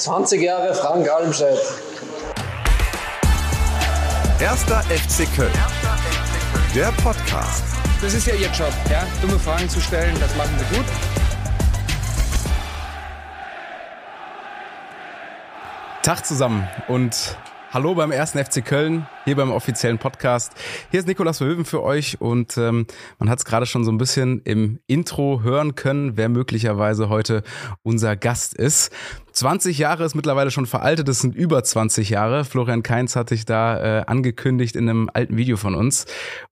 20 Jahre Frank Almstedt. Erster FC Köln. Der Podcast. Das ist ja Ihr Job, ja? dumme Fragen zu stellen, das machen Sie gut. Tag zusammen und hallo beim ersten FC Köln, hier beim offiziellen Podcast. Hier ist Nikolas Verhöven für euch und ähm, man hat es gerade schon so ein bisschen im Intro hören können, wer möglicherweise heute unser Gast ist. 20 Jahre ist mittlerweile schon veraltet, es sind über 20 Jahre. Florian Kainz hatte ich da äh, angekündigt in einem alten Video von uns.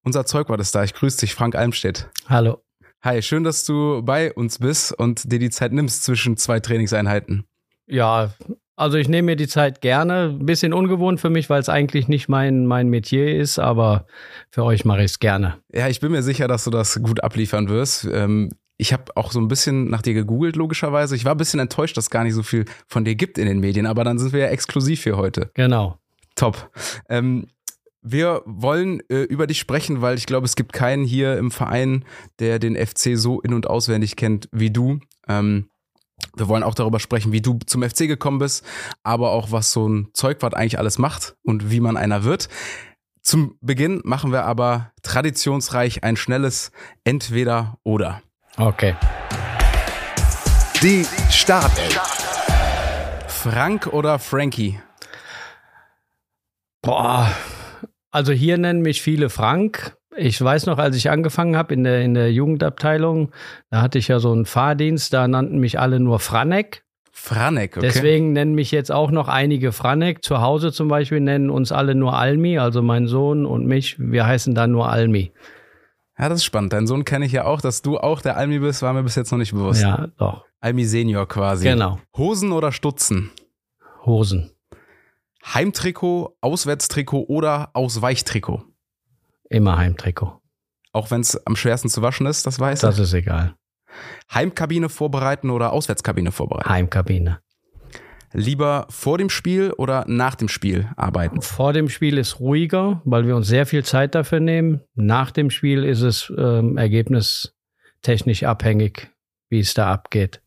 Unser Zeug war das da. Ich grüße dich, Frank Almstedt. Hallo. Hi, schön, dass du bei uns bist und dir die Zeit nimmst zwischen zwei Trainingseinheiten. Ja, also ich nehme mir die Zeit gerne. Ein bisschen ungewohnt für mich, weil es eigentlich nicht mein, mein Metier ist, aber für euch mache ich es gerne. Ja, ich bin mir sicher, dass du das gut abliefern wirst. Ähm, ich habe auch so ein bisschen nach dir gegoogelt, logischerweise. Ich war ein bisschen enttäuscht, dass es gar nicht so viel von dir gibt in den Medien, aber dann sind wir ja exklusiv hier heute. Genau. Top. Ähm, wir wollen äh, über dich sprechen, weil ich glaube, es gibt keinen hier im Verein, der den FC so in- und auswendig kennt wie du. Ähm, wir wollen auch darüber sprechen, wie du zum FC gekommen bist, aber auch, was so ein Zeugwart eigentlich alles macht und wie man einer wird. Zum Beginn machen wir aber traditionsreich ein schnelles Entweder-Oder. Okay. Die Startelf. Frank oder Frankie? Boah. Also hier nennen mich viele Frank. Ich weiß noch, als ich angefangen habe in der, in der Jugendabteilung, da hatte ich ja so einen Fahrdienst, da nannten mich alle nur Franek. Franek, okay. Deswegen nennen mich jetzt auch noch einige Franek. Zu Hause zum Beispiel nennen uns alle nur Almi, also mein Sohn und mich. Wir heißen dann nur Almi. Ja, das ist spannend. Dein Sohn kenne ich ja auch. Dass du auch der Almi bist, war mir bis jetzt noch nicht bewusst. Ja, doch. Almi Senior quasi. Genau. Hosen oder Stutzen? Hosen. Heimtrikot, Auswärtstrikot oder Ausweichtrikot? Immer Heimtrikot. Auch wenn es am schwersten zu waschen ist, das weiß Das ist egal. Heimkabine vorbereiten oder Auswärtskabine vorbereiten? Heimkabine. Lieber vor dem Spiel oder nach dem Spiel arbeiten? Vor dem Spiel ist ruhiger, weil wir uns sehr viel Zeit dafür nehmen. Nach dem Spiel ist es ähm, ergebnistechnisch abhängig, wie es da abgeht.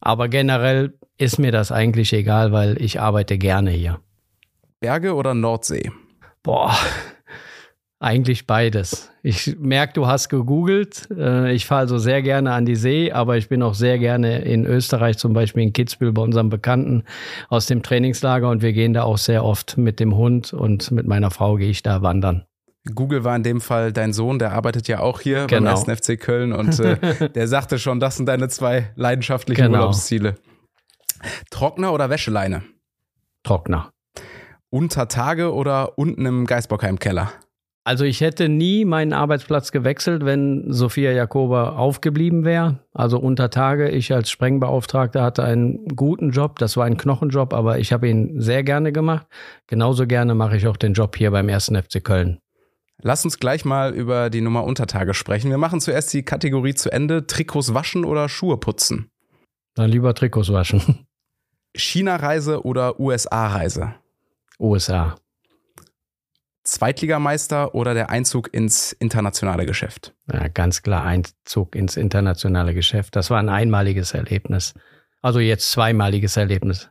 Aber generell ist mir das eigentlich egal, weil ich arbeite gerne hier. Berge oder Nordsee? Boah, eigentlich beides. Ich merke, du hast gegoogelt. Äh, Ich fahre also sehr gerne an die See, aber ich bin auch sehr gerne in Österreich, zum Beispiel in Kitzbühel bei unserem Bekannten aus dem Trainingslager und wir gehen da auch sehr oft mit dem Hund und mit meiner Frau gehe ich da wandern. Google war in dem Fall dein Sohn, der arbeitet ja auch hier beim Genau. 1. FC Köln und äh, der sagte schon, das sind deine zwei leidenschaftlichen Genau. Urlaubsziele. Trockner oder Wäscheleine? Trockner. Unter Tage oder unten im Geisbockheim-Keller? Also ich hätte nie meinen Arbeitsplatz gewechselt, wenn Sophia Jakoba aufgeblieben wäre. Also unter Tage, ich als Sprengbeauftragter hatte einen guten Job, das war ein Knochenjob, aber ich habe ihn sehr gerne gemacht. Genauso gerne mache ich auch den Job hier beim 1. FC Köln. Lass uns gleich mal über die Nummer Untertage sprechen. Wir machen zuerst die Kategorie zu Ende. Trikots waschen oder Schuhe putzen? Dann lieber Trikots waschen. China-Reise oder USA-Reise? USA. Zweitligameister oder der Einzug ins internationale Geschäft? Ja, ganz klar Einzug ins internationale Geschäft. Das war ein einmaliges Erlebnis. Also jetzt zweimaliges Erlebnis.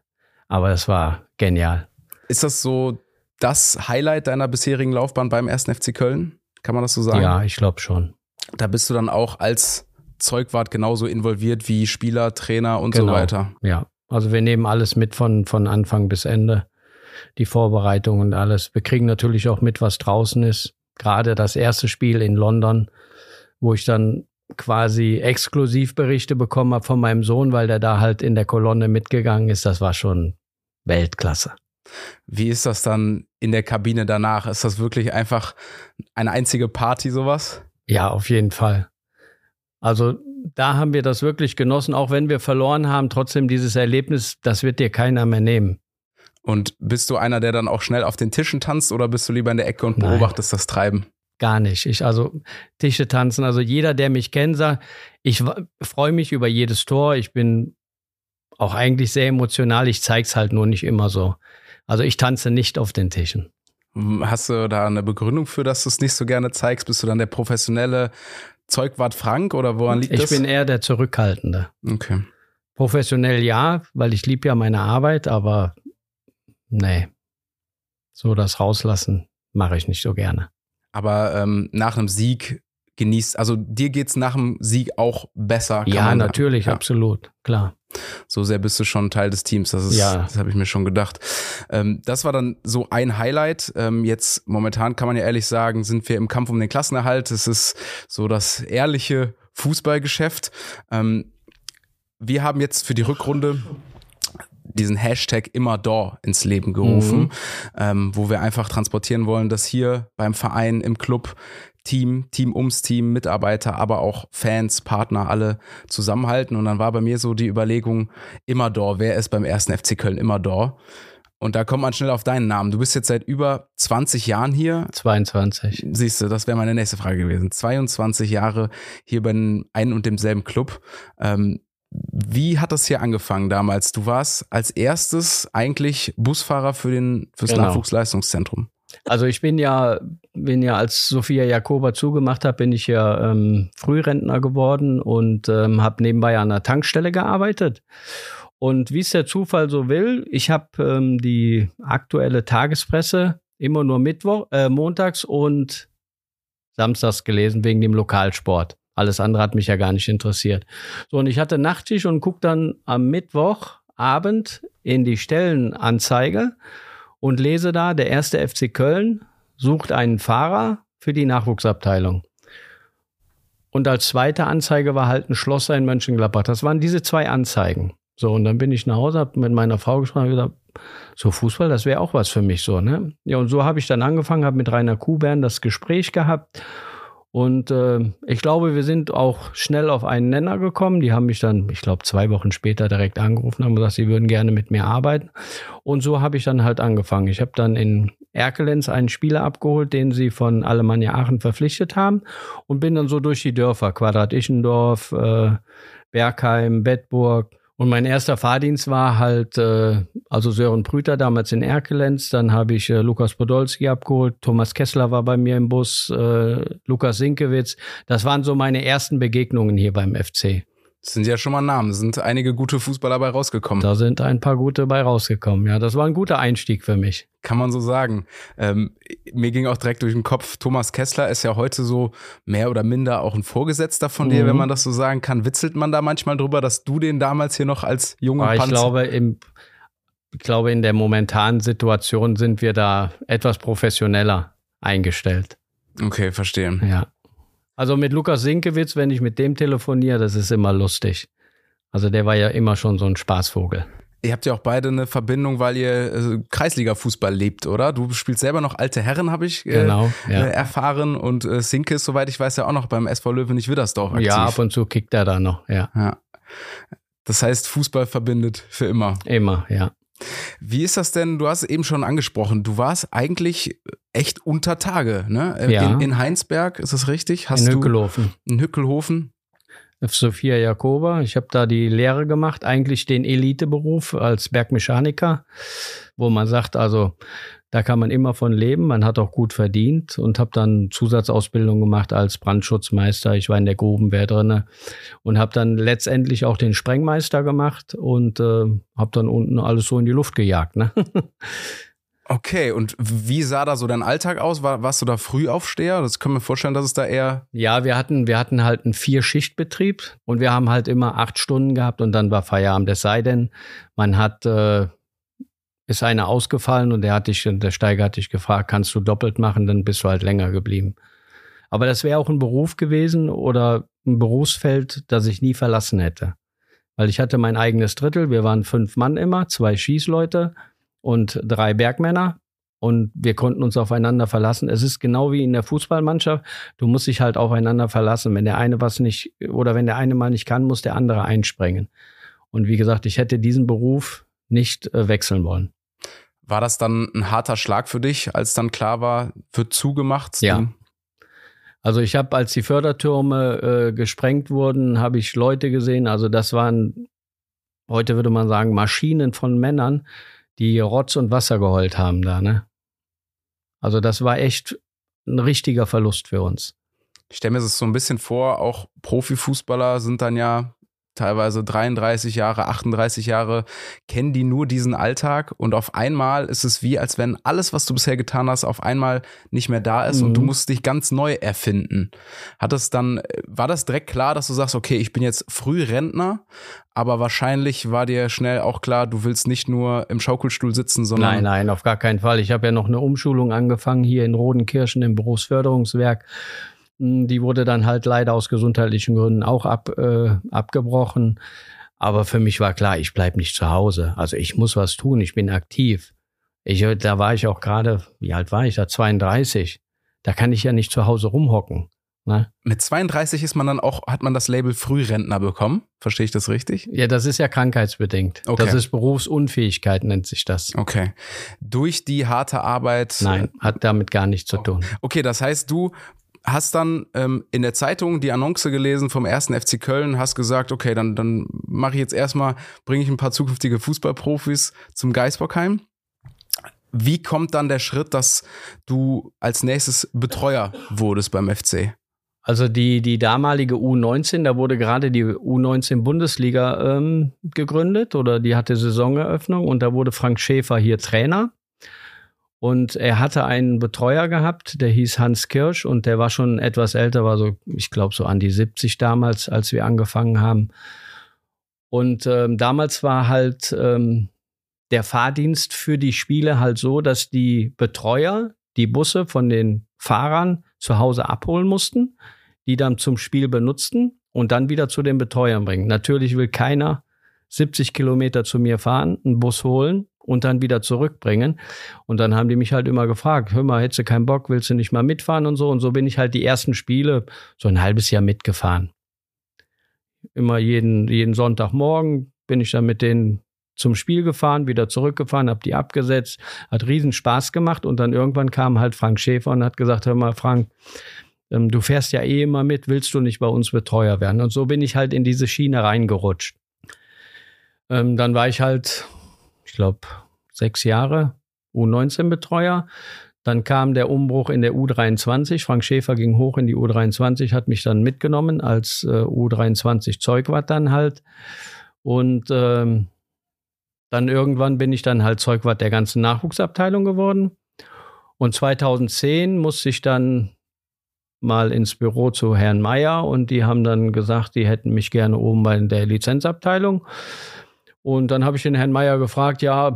Aber es war genial. Ist das so das Highlight deiner bisherigen Laufbahn beim 1. FC Köln? Kann man das so sagen? Ja, ich glaube schon. Da bist du dann auch als Zeugwart genauso involviert wie Spieler, Trainer und Genau. so weiter. Ja, also wir nehmen alles mit von, von Anfang bis Ende. Die Vorbereitung und alles. Wir kriegen natürlich auch mit, was draußen ist. Gerade das erste Spiel in London, wo ich dann quasi Exklusivberichte bekommen habe von meinem Sohn, weil der da halt in der Kolonne mitgegangen ist. Das war schon Weltklasse. Wie ist das dann in der Kabine danach? Ist das wirklich einfach eine einzige Party, sowas? Ja, auf jeden Fall. Also da haben wir das wirklich genossen, auch wenn wir verloren haben. Trotzdem dieses Erlebnis, das wird dir keiner mehr nehmen. Und bist du einer, der dann auch schnell auf den Tischen tanzt oder bist du lieber in der Ecke und Nein. beobachtest das Treiben? Gar nicht. Ich, also Tische tanzen. Also jeder, der mich kennt, sagt, ich freue mich über jedes Tor. Ich bin auch eigentlich sehr emotional. Ich zeig's halt nur nicht immer so. Also ich tanze nicht auf den Tischen. Hast du da eine Begründung für, dass du es nicht so gerne zeigst? Bist du dann der professionelle Zeugwart Frank oder woran liegt Ich das? bin eher der Zurückhaltende. okay. Professionell ja, weil ich liebe ja meine Arbeit, aber nee, so das rauslassen mache ich nicht so gerne. Aber ähm, nach einem Sieg genießt, also dir geht's nach dem Sieg auch besser. Ja, natürlich, Ja. absolut, klar. So sehr bist du schon Teil des Teams. Das ist, Ja. das habe ich mir schon gedacht. Ähm, das war dann so ein Highlight. Ähm, jetzt momentan kann man ja ehrlich sagen, sind wir im Kampf um den Klassenerhalt. Es ist so das ehrliche Fußballgeschäft. Ähm, wir haben jetzt für die Rückrunde diesen Hashtag immer da ins Leben gerufen, Mhm. ähm, wo wir einfach transportieren wollen, dass hier beim Verein, im Club Team, Team ums Team, Mitarbeiter, aber auch Fans, Partner, alle zusammenhalten. Und dann war bei mir so die Überlegung, immer da, wer ist beim ersten FC Köln immer da? Und da kommt man schnell auf deinen Namen. Du bist jetzt seit über 20 Jahren hier. 22. Siehst du, das wäre meine nächste Frage gewesen. 22 Jahre hier bei einem und demselben Club. Ähm, wie hat das hier angefangen damals? Du warst als erstes eigentlich Busfahrer für den fürs Genau. Nachwuchsleistungszentrum. Also ich bin ja, bin ja, als Sophia Jakoba zugemacht hat, bin ich ja ähm, Frührentner geworden und ähm, habe nebenbei an einer Tankstelle gearbeitet. Und wie es der Zufall so will, ich habe ähm, die aktuelle Tagespresse immer nur Mittwoch, äh, montags und samstags gelesen wegen dem Lokalsport. Alles andere hat mich ja gar nicht interessiert. So, und ich hatte Nachttisch und guck dann am Mittwochabend in die Stellenanzeige und lese da, der erste FC Köln sucht einen Fahrer für die Nachwuchsabteilung. Und als zweite Anzeige war halt ein Schlosser in Mönchengladbach. Das waren diese zwei Anzeigen. So, und dann bin ich nach Hause, habe mit meiner Frau gesprochen und gesagt, so Fußball, das wäre auch was für mich so, ne? Ja, und so habe ich dann angefangen, habe mit Rainer Kuhbern das Gespräch gehabt. Und äh, ich glaube, wir sind auch schnell auf einen Nenner gekommen. Die haben mich dann, ich glaube, zwei Wochen später direkt angerufen, haben gesagt, sie würden gerne mit mir arbeiten. Und so habe ich dann halt angefangen. Ich habe dann in Erkelenz einen Spieler abgeholt, den sie von Alemannia Aachen verpflichtet haben und bin dann so durch die Dörfer, Quadrat Ischendorf, äh, Bergheim, Bedburg. Und mein erster Fahrdienst war halt, äh, also Sören Prüter damals in Erkelenz, dann habe ich äh, Lukas Podolski abgeholt, Thomas Kessler war bei mir im Bus, äh, Lukas Sinkewitz. Das waren so meine ersten Begegnungen hier beim FC. Das sind ja schon mal Namen. Es sind einige gute Fußballer dabei rausgekommen. Da sind ein paar gute bei rausgekommen. Ja, das war ein guter Einstieg für mich. Kann man so sagen. Ähm, mir ging auch direkt durch den Kopf, Thomas Kessler ist ja heute so mehr oder minder auch ein Vorgesetzter von dir, Mhm. wenn man das so sagen kann. Witzelt man da manchmal drüber, dass du den damals hier noch als junger Aber ich Panzer... glaube, im, ich glaube, in der momentanen Situation sind wir da etwas professioneller eingestellt. Okay, verstehe. Ja. Also mit Lukas Sinkewitz, wenn ich mit dem telefoniere, das ist immer lustig. Also der war ja immer schon so ein Spaßvogel. Ihr habt ja auch beide eine Verbindung, weil ihr äh, Kreisliga-Fußball lebt, oder? Du spielst selber noch alte Herren, habe ich äh, Genau, ja. äh, erfahren. Und äh, Sinke ist, soweit ich weiß, ja auch noch beim SV Löwenich-Widdersdorf aktiv. Ja, ab und zu kickt er da noch, ja. ja. Das heißt, Fußball verbindet für immer. Immer, ja. Wie ist das denn? Du hast es eben schon angesprochen. Du warst eigentlich echt unter Tage, ne? Äh, Ja. In, in Heinsberg, ist das richtig? Hast in Hückelhofen. in Hückelhofen? Sophia Jakoba. Ich habe da die Lehre gemacht, eigentlich den Eliteberuf als Bergmechaniker, wo man sagt, also da kann man immer von leben, man hat auch gut verdient und habe dann Zusatzausbildung gemacht als Brandschutzmeister. Ich war in der Grubenwehr drinne und habe dann letztendlich auch den Sprengmeister gemacht und äh, habe dann unten alles so in die Luft gejagt. Ne? Okay, und wie sah da so dein Alltag aus? War, warst du da Frühaufsteher? Das können wir vorstellen, dass es da eher. Ja, wir hatten, wir hatten halt einen Vier-Schicht-Betrieb und wir haben halt immer acht Stunden gehabt und dann war Feierabend. Es sei denn, man hat, äh, ist einer ausgefallen und der hat dich, der Steiger hat dich gefragt, kannst du doppelt machen, dann bist du halt länger geblieben. Aber das wäre auch ein Beruf gewesen oder ein Berufsfeld, das ich nie verlassen hätte. Weil ich hatte mein eigenes Drittel, wir waren fünf Mann immer, zwei Schießleute und drei Bergmänner und wir konnten uns aufeinander verlassen. Es ist genau wie in der Fußballmannschaft. Du musst dich halt aufeinander verlassen. Wenn der eine was nicht oder wenn der eine mal nicht kann, muss der andere einspringen. Und wie gesagt, ich hätte diesen Beruf nicht äh, wechseln wollen. War das dann ein harter Schlag für dich, als dann klar war, wird zugemacht? Ja. Also ich habe, als die Fördertürme äh, gesprengt wurden, habe ich Leute gesehen. Also das waren, heute würde man sagen, Maschinen von Männern, die Rotz und Wasser geheult haben da. Ne? Also das war echt ein richtiger Verlust für uns. Ich stelle mir das so ein bisschen vor, auch Profifußballer sind dann ja teilweise 33 Jahre, 38 Jahre, kennen die nur diesen Alltag und auf einmal ist es wie, als wenn alles, was du bisher getan hast, auf einmal nicht mehr da ist mhm. und du musst dich ganz neu erfinden. Hat es dann, war das direkt klar, dass du sagst, okay, ich bin jetzt früh Rentner, aber wahrscheinlich war dir schnell auch klar, du willst nicht nur im Schaukelstuhl sitzen, sondern. Nein, nein, auf gar keinen Fall. Ich habe ja noch eine Umschulung angefangen hier in Rodenkirchen im Berufsförderungswerk. Hm, die wurde dann halt leider aus gesundheitlichen Gründen auch ab, äh, abgebrochen. Aber für mich war klar, ich bleibe nicht zu Hause. Also ich muss was tun, ich bin aktiv. Ich, da war ich auch gerade, wie alt war ich da? 32. Da kann ich ja nicht zu Hause rumhocken. Ne? Mit 32 ist man dann auch, hat man das Label Frührentner bekommen. Verstehe ich das richtig? Ja, das ist ja krankheitsbedingt. Okay. Das ist Berufsunfähigkeit, nennt sich das. Okay. Durch die harte Arbeit. Nein, hat damit gar nichts zu tun. Okay, das heißt, du hast dann ähm, in der Zeitung die Annonce gelesen vom ersten FC Köln, hast gesagt, okay, dann, dann mache ich jetzt erstmal, bringe ich ein paar zukünftige Fußballprofis zum Geisbockheim. Wie kommt dann der Schritt, dass du als nächstes Betreuer wurdest beim FC? Also die, die damalige U19, da wurde gerade die U19 Bundesliga ähm, gegründet oder die hatte Saisoneröffnung und da wurde Frank Schäfer hier Trainer. Und er hatte einen Betreuer gehabt, der hieß Hans Kirsch und der war schon etwas älter, war so, ich glaube, so an die 70 damals, als wir angefangen haben. Und ähm, damals war halt ähm, der Fahrdienst für die Spiele halt so, dass die Betreuer die Busse von den Fahrern zu Hause abholen mussten, die dann zum Spiel benutzten und dann wieder zu den Betreuern bringen. Natürlich will keiner 70 Kilometer zu mir fahren, einen Bus holen und dann wieder zurückbringen. Und dann haben die mich halt immer gefragt, hör mal, hättest du keinen Bock, willst du nicht mal mitfahren und so. Und so bin ich halt die ersten Spiele so ein halbes Jahr mitgefahren. Immer jeden, jeden Sonntagmorgen bin ich dann mit denen zum Spiel gefahren, wieder zurückgefahren, habe die abgesetzt, hat riesen Spaß gemacht und dann irgendwann kam halt Frank Schäfer und hat gesagt, hör mal Frank, ähm, du fährst ja eh immer mit, willst du nicht bei uns Betreuer werden? Und so bin ich halt in diese Schiene reingerutscht. Ähm, dann war ich halt ich glaube, sechs Jahre U19-Betreuer. Dann kam der Umbruch in der U23. Frank Schäfer ging hoch in die U23, hat mich dann mitgenommen als äh, U23 Zeugwart dann halt. Und ähm, dann irgendwann bin ich dann halt Zeugwart der ganzen Nachwuchsabteilung geworden. Und 2010 musste ich dann mal ins Büro zu Herrn Meyer und die haben dann gesagt, die hätten mich gerne oben bei der Lizenzabteilung. Und dann habe ich den Herrn Meier gefragt, ja,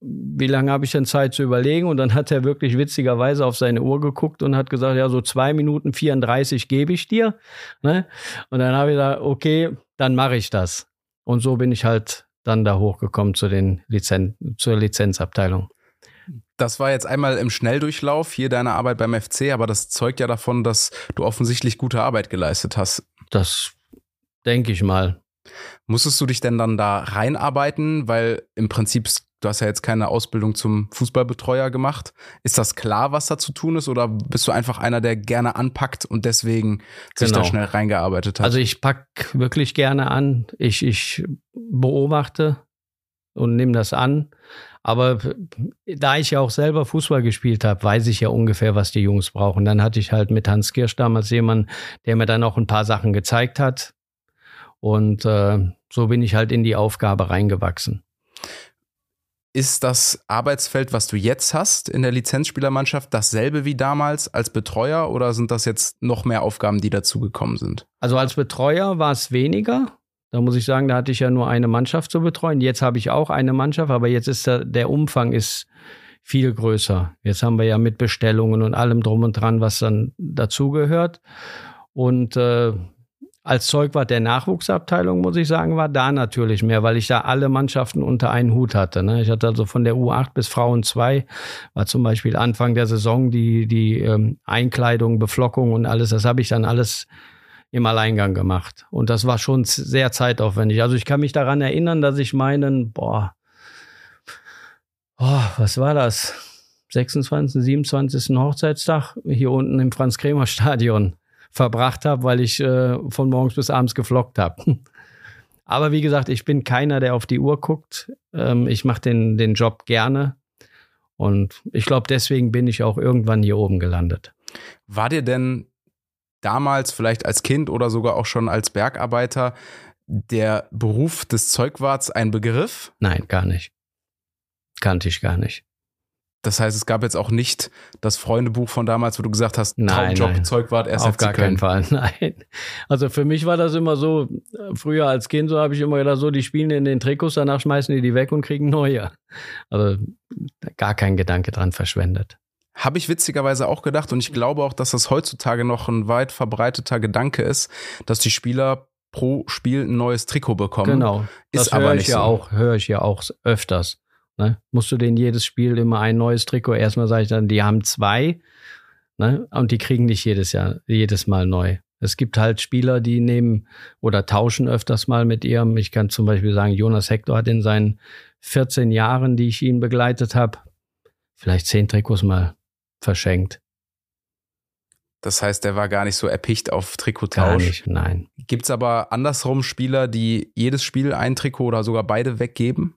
wie lange habe ich denn Zeit zu überlegen? Und dann hat er wirklich witzigerweise auf seine Uhr geguckt und hat gesagt, ja, so zwei Minuten 34 gebe ich dir. Ne? Und dann habe ich gesagt, okay, dann mache ich das. Und so bin ich halt dann da hochgekommen zu den Lizen zur Lizenzabteilung. Das war jetzt einmal im Schnelldurchlauf hier deine Arbeit beim FC, aber das zeugt ja davon, dass du offensichtlich gute Arbeit geleistet hast. Das denke ich mal. Musstest du dich denn dann da reinarbeiten? Weil im Prinzip, du hast ja jetzt keine Ausbildung zum Fußballbetreuer gemacht. Ist das klar, was da zu tun ist? Oder bist du einfach einer, der gerne anpackt und deswegen genau. sich da genau. schnell reingearbeitet hat? Also ich pack wirklich gerne an. Ich, ich beobachte und nehme das an. Aber da ich ja auch selber Fußball gespielt habe, weiß ich ja ungefähr, was die Jungs brauchen. Dann hatte ich halt mit Hans Kirsch damals jemanden, der mir dann auch ein paar Sachen gezeigt hat. Und äh, so bin ich halt in die Aufgabe reingewachsen. Ist das Arbeitsfeld, was du jetzt hast in der Lizenzspielermannschaft, dasselbe wie damals als Betreuer oder sind das jetzt noch mehr Aufgaben, die dazugekommen sind? Also als Betreuer war es weniger. Da muss ich sagen, da hatte ich ja nur eine Mannschaft zu betreuen. Jetzt habe ich auch eine Mannschaft, aber jetzt ist der, der Umfang ist viel größer. Jetzt haben wir ja mit Bestellungen und allem drum und dran, was dann dazugehört. Und äh, als Zeugwart der Nachwuchsabteilung, muss ich sagen, war da natürlich mehr, weil ich da alle Mannschaften unter einen Hut hatte. Ne? Ich hatte also von der U8 bis Frauen 2, war zum Beispiel Anfang der Saison die, die ähm, Einkleidung, Beflockung und alles, das habe ich dann alles im Alleingang gemacht. Und das war schon sehr zeitaufwendig. Also ich kann mich daran erinnern, dass ich meinen, boah, oh, was war das? 26., 27. Hochzeitstag hier unten im Franz-Kremer-Stadion verbracht habe, weil ich äh, von morgens bis abends geflockt habe. Aber wie gesagt, ich bin keiner, der auf die Uhr guckt. Ähm, ich mache den, den Job gerne. Und ich glaube, deswegen bin ich auch irgendwann hier oben gelandet. War dir denn damals, vielleicht als Kind oder sogar auch schon als Bergarbeiter, der Beruf des Zeugwarts ein Begriff? Nein, gar nicht. Kannte ich gar nicht. Das heißt, es gab jetzt auch nicht das Freundebuch von damals, wo du gesagt hast, Nein, Traumjob, nein. Zeugwart, erst Auf gar Köln. keinen Fall, nein. Also für mich war das immer so, früher als Kind, so habe ich immer gedacht, so, die spielen in den Trikots, danach schmeißen die die weg und kriegen neue. Also gar kein Gedanke dran verschwendet. Habe ich witzigerweise auch gedacht und ich glaube auch, dass das heutzutage noch ein weit verbreiteter Gedanke ist, dass die Spieler pro Spiel ein neues Trikot bekommen. Genau. Ist das höre ich ja so. auch, höre ich ja auch öfters. Ne? Musst du denen jedes Spiel immer ein neues Trikot? Erstmal sage ich dann, die haben zwei, ne? Und die kriegen nicht jedes Jahr, jedes Mal neu. Es gibt halt Spieler, die nehmen oder tauschen öfters mal mit ihrem. Ich kann zum Beispiel sagen, Jonas Hector hat in seinen 14 Jahren, die ich ihn begleitet habe, vielleicht zehn Trikots mal verschenkt. Das heißt, der war gar nicht so erpicht auf Gar Trikottausch. nicht, nein. Gibt es aber andersrum Spieler, die jedes Spiel ein Trikot oder sogar beide weggeben?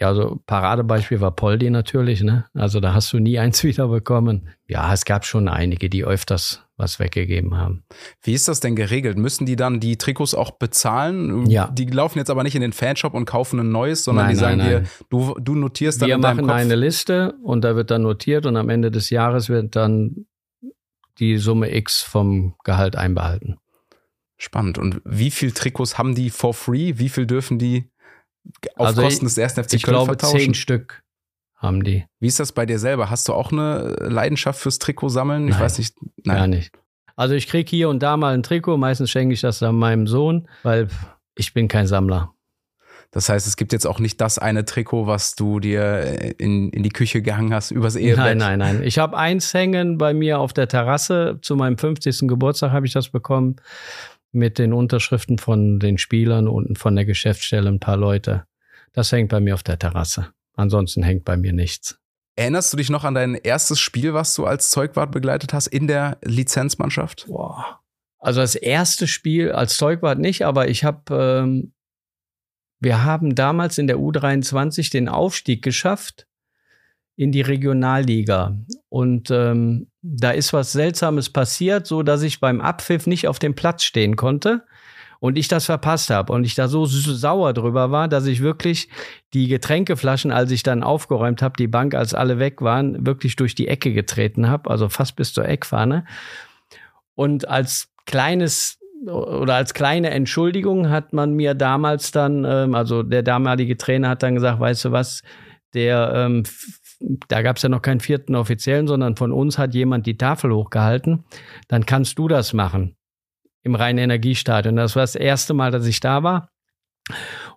Ja, also Paradebeispiel war Poldi natürlich, ne? Also da hast du nie eins wiederbekommen. Ja, es gab schon einige, die öfters was weggegeben haben. Wie ist das denn geregelt? Müssen die dann die Trikots auch bezahlen? Ja. Die laufen jetzt aber nicht in den Fanshop und kaufen ein neues, sondern Nein, die sagen nein, dir, nein. du, du notierst dann Wir in deinem machen Kopf. eine Liste und da wird dann notiert und am Ende des Jahres wird dann die Summe X vom Gehalt einbehalten. Spannend. Und wie viel Trikots haben die for free? Wie viel dürfen die auf Also Kosten ich- des ersten FC Ich Köln glaube, vertauschen? zehn Stück haben die. Wie ist das bei dir selber? Hast du auch eine Leidenschaft fürs Trikot sammeln? Ich Nein. weiß nicht. Gar Nein. nicht. Also ich kriege hier und da mal ein Trikot, meistens schenke ich das dann meinem Sohn, weil ich bin kein Sammler. Das heißt, es gibt jetzt auch nicht das eine Trikot, was du dir in, in die Küche gehangen hast, übers Ehebett. Nein, nein, nein. Ich habe eins hängen bei mir auf der Terrasse. Zu meinem 50. Geburtstag habe ich das bekommen. Mit den Unterschriften von den Spielern und von der Geschäftsstelle ein paar Leute. Das hängt bei mir auf der Terrasse. Ansonsten hängt bei mir nichts. Erinnerst du dich noch an dein erstes Spiel, was du als Zeugwart begleitet hast in der Lizenzmannschaft? Boah. Also das erste Spiel als Zeugwart nicht, aber ich habe, ähm, wir haben damals in der U23 den Aufstieg geschafft in die Regionalliga. Und ähm, da ist was Seltsames passiert, so dass ich beim Abpfiff nicht auf dem Platz stehen konnte und ich das verpasst habe und ich da so sauer drüber war, dass ich wirklich die Getränkeflaschen, als ich dann aufgeräumt habe, die Bank, als alle weg waren, wirklich durch die Ecke getreten habe, also fast bis zur Eckfahne. Und als kleines oder als kleine Entschuldigung hat man mir damals dann, ähm, also der damalige Trainer hat dann gesagt, weißt du was, der, ähm, da gab es ja noch keinen vierten Offiziellen, sondern von uns hat jemand die Tafel hochgehalten, dann kannst du das machen im Rhein-Energiestadion. Das war das erste Mal, dass ich da war.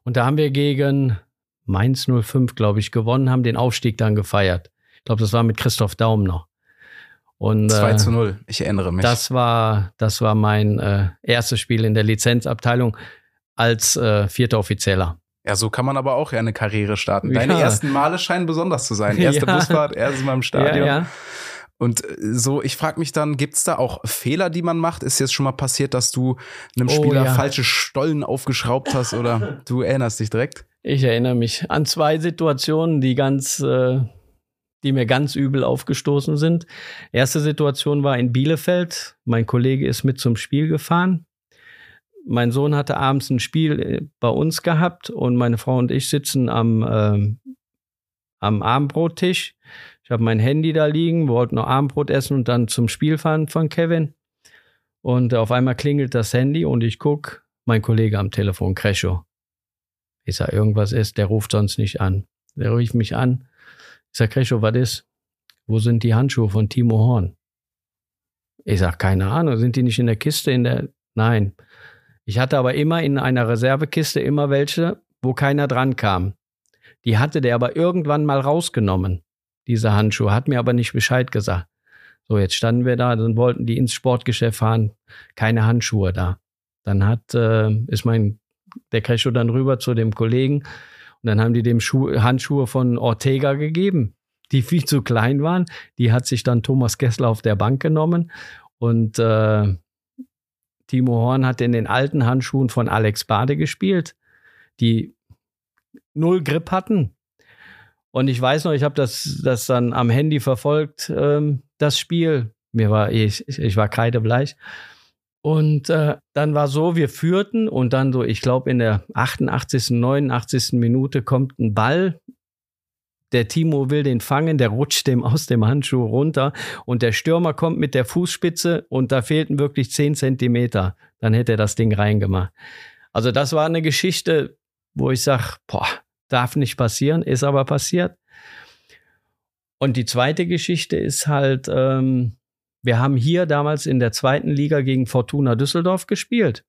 Und da haben wir gegen Mainz 05, glaube ich, gewonnen, haben den Aufstieg dann gefeiert. Ich glaube, das war mit Christoph Daum noch. Und, 2 äh, zu 0, ich erinnere mich. das war, das war mein äh, erstes Spiel in der Lizenzabteilung als äh, vierter Offizieller. Ja, so kann man aber auch eine Karriere starten. Deine Ja. ersten Male scheinen besonders zu sein. Erste Ja. Busfahrt, erstes Mal im Stadion. Ja. Und äh, so, ich frage mich dann, gibt's da auch Fehler, die man macht? Ist jetzt schon mal passiert, dass du einem Oh, Spieler falsche Stollen aufgeschraubt hast oder du erinnerst dich direkt? Ich erinnere mich an zwei Situationen, die ganz, äh, die mir ganz übel aufgestoßen sind. Erste Situation war in Bielefeld. Mein Kollege ist mit zum Spiel gefahren. Mein Sohn hatte abends ein Spiel äh, bei uns gehabt und meine Frau und ich sitzen am, ähm, am Abendbrottisch. Ich habe mein Handy da liegen, wollten noch Abendbrot essen und dann zum Spiel fahren von Kevin. Und auf einmal klingelt das Handy und ich guck, mein Kollege am Telefon, Crescho. Ich sag, irgendwas ist, der ruft sonst nicht an. Der ruft mich an. Ich sag, Crescho, was ist? Wo sind die Handschuhe von Timo Horn? Ich sag, keine Ahnung, sind die nicht in der Kiste in der, nein. Ich hatte aber immer in einer Reservekiste immer welche, wo keiner dran kam. Die hatte der aber irgendwann mal rausgenommen, diese Handschuhe, hat mir aber nicht Bescheid gesagt. So, jetzt standen wir da, dann wollten die ins Sportgeschäft fahren, keine Handschuhe da. Dann hat, äh, ist mein, der Crescho dann rüber zu dem Kollegen und dann haben die dem Schuh, Handschuhe von Ortega gegeben, die viel zu klein waren. Die hat sich dann Thomas Kessler auf der Bank genommen und äh, Timo Horn hat in den alten Handschuhen von Alex Bade gespielt, die null Grip hatten. Und ich weiß noch, ich habe das, das dann am Handy verfolgt, ähm, das Spiel. Mir war, ich, ich war kreidebleich. Und äh, dann war so, wir führten und dann so, ich glaube, in der 88., 89. Minute kommt ein Ball. Der Timo will den fangen, der rutscht dem aus dem Handschuh runter und der Stürmer kommt mit der Fußspitze und da fehlten wirklich 10 Zentimeter. Dann hätte er das Ding reingemacht. Also das war eine Geschichte, wo ich sage, boah, darf nicht passieren, ist aber passiert. Und die zweite Geschichte ist halt, ähm, wir haben hier damals in der zweiten Liga gegen Fortuna Düsseldorf gespielt.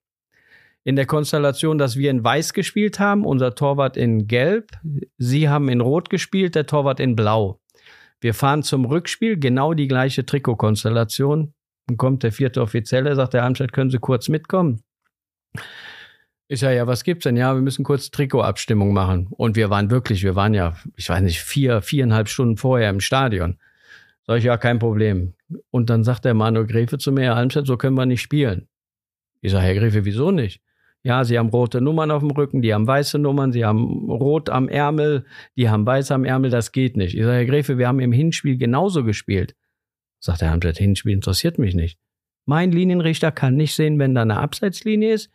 In der Konstellation, dass wir in Weiß gespielt haben, unser Torwart in Gelb, Sie haben in Rot gespielt, der Torwart in Blau. Wir fahren zum Rückspiel, genau die gleiche Trikotkonstellation. Dann kommt der vierte Offizielle, sagt der Amstadt, können Sie kurz mitkommen? Ich sage, ja, was gibt's denn? Ja, wir müssen kurz Trikotabstimmung machen. Und wir waren wirklich, wir waren ja, ich weiß nicht, vier, viereinhalb Stunden vorher im Stadion. Sag ich, ja, kein Problem. Und dann sagt der Manuel Gräfe zu mir, Herr Almstedt, so können wir nicht spielen. Ich sage, Herr Gräfe, wieso nicht? Ja, Sie haben rote Nummern auf dem Rücken, die haben weiße Nummern, Sie haben rot am Ärmel, die haben weiß am Ärmel, das geht nicht. Ich sage, Herr Gräfe, wir haben im Hinspiel genauso gespielt. Sagt der Almstedt, Hinspiel interessiert mich nicht. Mein Linienrichter kann nicht sehen, wenn da eine Abseitslinie ist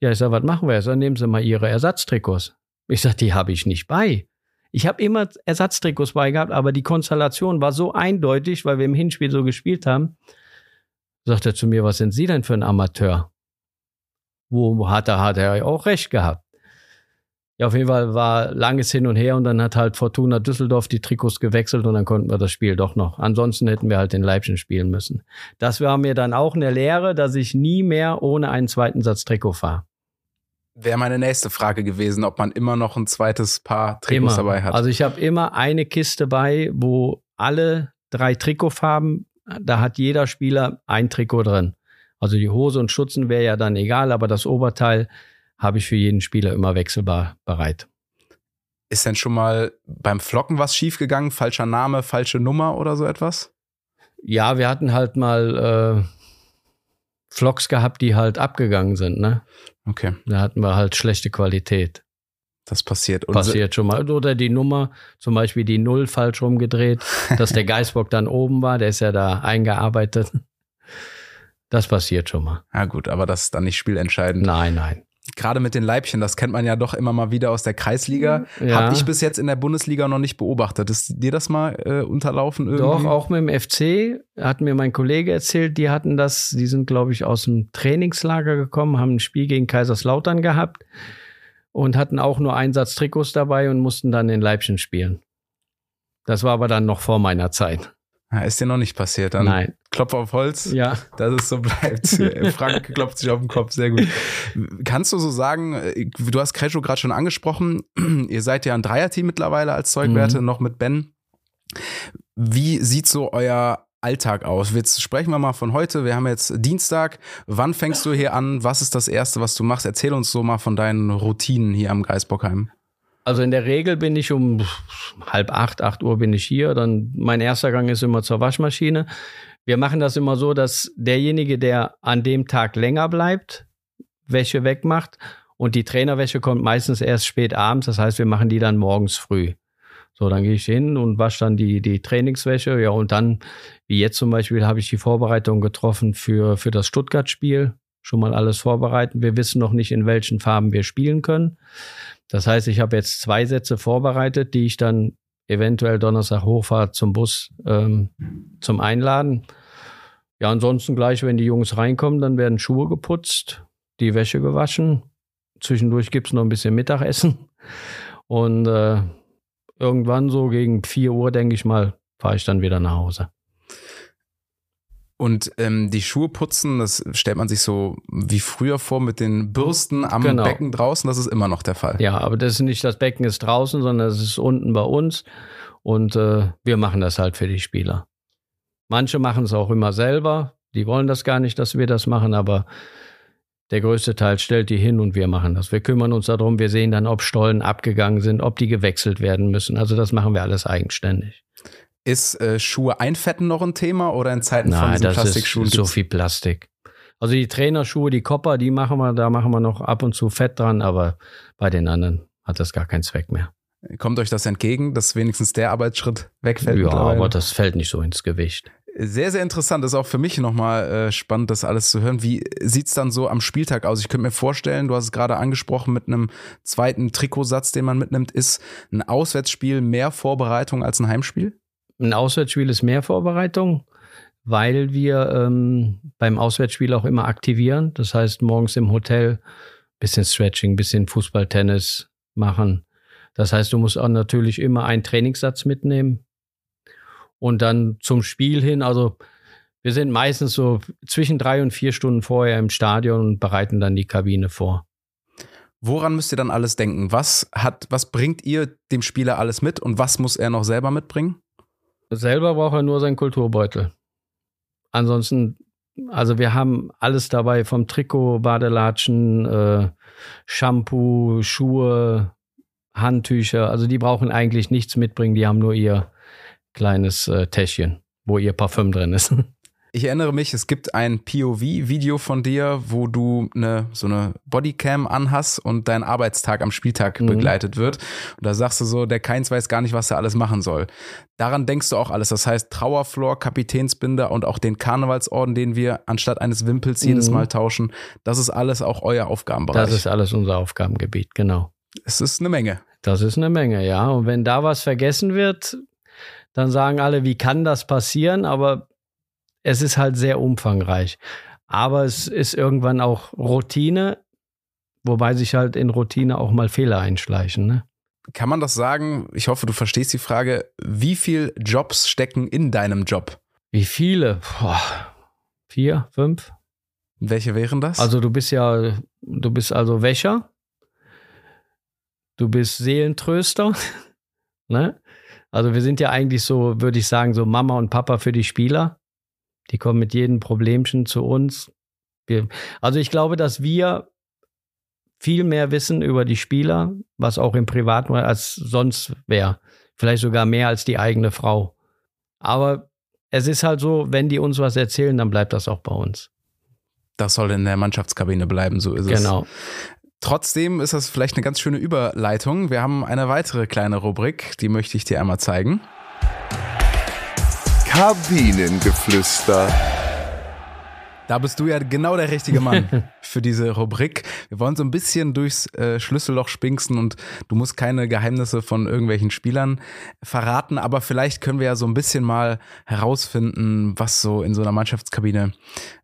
ja, ich sag, was machen wir jetzt? Dann nehmen Sie mal Ihre Ersatztrikots. Ich sag, die habe ich nicht bei. Ich habe immer Ersatztrikots bei gehabt, aber die Konstellation war so eindeutig, weil wir im Hinspiel so gespielt haben. Sagt er zu mir, was sind Sie denn für ein Amateur? Wo hat er, hat er auch recht gehabt. Ja, auf jeden Fall war langes Hin und Her und dann hat halt Fortuna Düsseldorf die Trikots gewechselt und dann konnten wir das Spiel doch noch. Ansonsten hätten wir halt den Leibchen spielen müssen. Das war mir dann auch eine Lehre, dass ich nie mehr ohne einen zweiten Satz Trikot fahre. Wäre meine nächste Frage gewesen, ob man immer noch ein zweites Paar Trikots immer. dabei hat. Also ich habe immer eine Kiste bei, wo alle drei Trikotfarben, da hat jeder Spieler ein Trikot drin. Also die Hose und Schutzen wäre ja dann egal, aber das Oberteil habe ich für jeden Spieler immer wechselbar bereit. Ist denn schon mal beim Flocken was schiefgegangen? Falscher Name, falsche Nummer oder so etwas? Ja, wir hatten halt mal äh, Flocks gehabt, die halt abgegangen sind, ne? Okay. Da hatten wir halt schlechte Qualität. Das passiert. Und Passiert schon mal. Oder die Nummer, zum Beispiel die Null falsch rumgedreht, dass der Geißbock dann oben war, der ist ja da eingearbeitet. Das passiert schon mal. Ja gut, aber das ist dann nicht spielentscheidend. Nein, nein gerade mit den Leibchen, das kennt man ja doch immer mal wieder aus der Kreisliga. Ja. Habe ich bis jetzt in der Bundesliga noch nicht beobachtet. Ist dir das mal äh, unterlaufen irgendwie? Doch, auch mit dem FC hat mir mein Kollege erzählt, die hatten das, die sind, glaube ich, aus dem Trainingslager gekommen, haben ein Spiel gegen Kaiserslautern gehabt und hatten auch nur Einsatztrikots dabei und mussten dann in Leibchen spielen. Das war aber dann noch vor meiner Zeit. Ja, ist dir noch nicht passiert. Dann Nein. Klopf auf Holz, ja. dass es so bleibt. Frank klopft sich auf den Kopf, sehr gut. Kannst du so sagen, äh, du hast Crescio gerade schon angesprochen, ihr seid ja ein Dreierteam mittlerweile als Zeugwerte, mhm. noch mit Ben. Wie sieht so euer Alltag aus? Jetzt sprechen wir mal von heute. Wir haben jetzt Dienstag. Wann fängst du hier an? Was ist das Erste, was du machst? Erzähl uns so mal von deinen Routinen hier am Geisbockheim. Also in der Regel bin ich um halb acht, acht Uhr bin ich hier. Dann mein erster Gang ist immer zur Waschmaschine. Wir machen das immer so, dass derjenige, der an dem Tag länger bleibt, Wäsche wegmacht und die Trainerwäsche kommt meistens erst spät abends. Das heißt, wir machen die dann morgens früh. So, dann gehe ich hin und wasche dann die, die Trainingswäsche. Ja, und dann, wie jetzt zum Beispiel, habe ich die Vorbereitung getroffen für, für das Stuttgart-Spiel. Schon mal alles vorbereiten. Wir wissen noch nicht, in welchen Farben wir spielen können. Das heißt, ich habe jetzt zwei Sätze vorbereitet, die ich dann eventuell Donnerstag hochfahre zum Bus ähm, zum Einladen. Ja, ansonsten gleich, wenn die Jungs reinkommen, dann werden Schuhe geputzt, die Wäsche gewaschen. Zwischendurch gibt es noch ein bisschen Mittagessen. Und äh, irgendwann so gegen 4 Uhr, denke ich mal, fahre ich dann wieder nach Hause. Und ähm, die Schuhe putzen, das stellt man sich so wie früher vor mit den Bürsten am genau. Becken draußen. Das ist immer noch der Fall. Ja, aber das ist nicht das Becken ist draußen, sondern es ist unten bei uns. Und äh, wir machen das halt für die Spieler. Manche machen es auch immer selber. Die wollen das gar nicht, dass wir das machen, aber der größte Teil stellt die hin und wir machen das. Wir kümmern uns darum. Wir sehen dann, ob Stollen abgegangen sind, ob die gewechselt werden müssen. Also das machen wir alles eigenständig. Ist äh, Schuhe einfetten noch ein Thema oder in Zeiten Nein, von diesen das Plastikschuhen? Ist so viel Plastik. Also die Trainerschuhe, die Kopper, die machen wir, da machen wir noch ab und zu Fett dran, aber bei den anderen hat das gar keinen Zweck mehr. Kommt euch das entgegen, dass wenigstens der Arbeitsschritt wegfällt? Ja, aber das fällt nicht so ins Gewicht. Sehr, sehr interessant. Das ist auch für mich nochmal äh, spannend, das alles zu hören. Wie sieht's dann so am Spieltag aus? Ich könnte mir vorstellen, du hast es gerade angesprochen, mit einem zweiten Trikotsatz, den man mitnimmt, ist ein Auswärtsspiel mehr Vorbereitung als ein Heimspiel? Ein Auswärtsspiel ist mehr Vorbereitung, weil wir ähm, beim Auswärtsspiel auch immer aktivieren. Das heißt, morgens im Hotel bisschen Stretching, bisschen Fußball, Tennis machen. Das heißt, du musst auch natürlich immer einen Trainingssatz mitnehmen. Und dann zum Spiel hin, also wir sind meistens so zwischen drei und vier Stunden vorher im Stadion und bereiten dann die Kabine vor. Woran müsst ihr dann alles denken? Was hat, was bringt ihr dem Spieler alles mit und was muss er noch selber mitbringen? Selber braucht er nur seinen Kulturbeutel. Ansonsten, also wir haben alles dabei, vom Trikot, Badelatschen, äh, Shampoo, Schuhe, Handtücher. Also die brauchen eigentlich nichts mitbringen, die haben nur ihr kleines äh, Täschchen, wo ihr Parfüm drin ist. Ich erinnere mich, es gibt ein POV-Video von dir, wo du eine, so eine Bodycam anhast und dein Arbeitstag am Spieltag mhm. begleitet wird. Und da sagst du so, der Keins weiß gar nicht, was er alles machen soll. Daran denkst du auch alles. Das heißt, Trauerflor, Kapitänsbinder und auch den Karnevalsorden, den wir anstatt eines Wimpels mhm. jedes Mal tauschen. Das ist alles auch euer Aufgabenbereich. Das ist alles unser Aufgabengebiet, genau. Es ist eine Menge. Das ist eine Menge, ja. Und wenn da was vergessen wird, dann sagen alle, wie kann das passieren? Aber es ist halt sehr umfangreich. Aber es ist irgendwann auch Routine, wobei sich halt in Routine auch mal Fehler einschleichen. Ne? Kann man das sagen? Ich hoffe, du verstehst die Frage. Wie viele Jobs stecken in deinem Job? Wie viele? Boah, vier, fünf? Welche wären das? Also du bist ja, du bist also Wäscher, du bist Seelentröster, ne? Also wir sind ja eigentlich so, würde ich sagen, so Mama und Papa für die Spieler. Die kommen mit jedem Problemchen zu uns. Wir, also ich glaube, dass wir viel mehr wissen über die Spieler, was auch im Privaten als sonst wäre. Vielleicht sogar mehr als die eigene Frau. Aber es ist halt so, wenn die uns was erzählen, dann bleibt das auch bei uns. Das soll in der Mannschaftskabine bleiben, so ist es. Genau. Trotzdem ist das vielleicht eine ganz schöne Überleitung. Wir haben eine weitere kleine Rubrik, die möchte ich dir einmal zeigen. Kabinengeflüster. Da bist du ja genau der richtige Mann für diese Rubrik. Wir wollen so ein bisschen durchs äh, Schlüsselloch spinksen und du musst keine Geheimnisse von irgendwelchen Spielern verraten, aber vielleicht können wir ja so ein bisschen mal herausfinden, was so in so einer Mannschaftskabine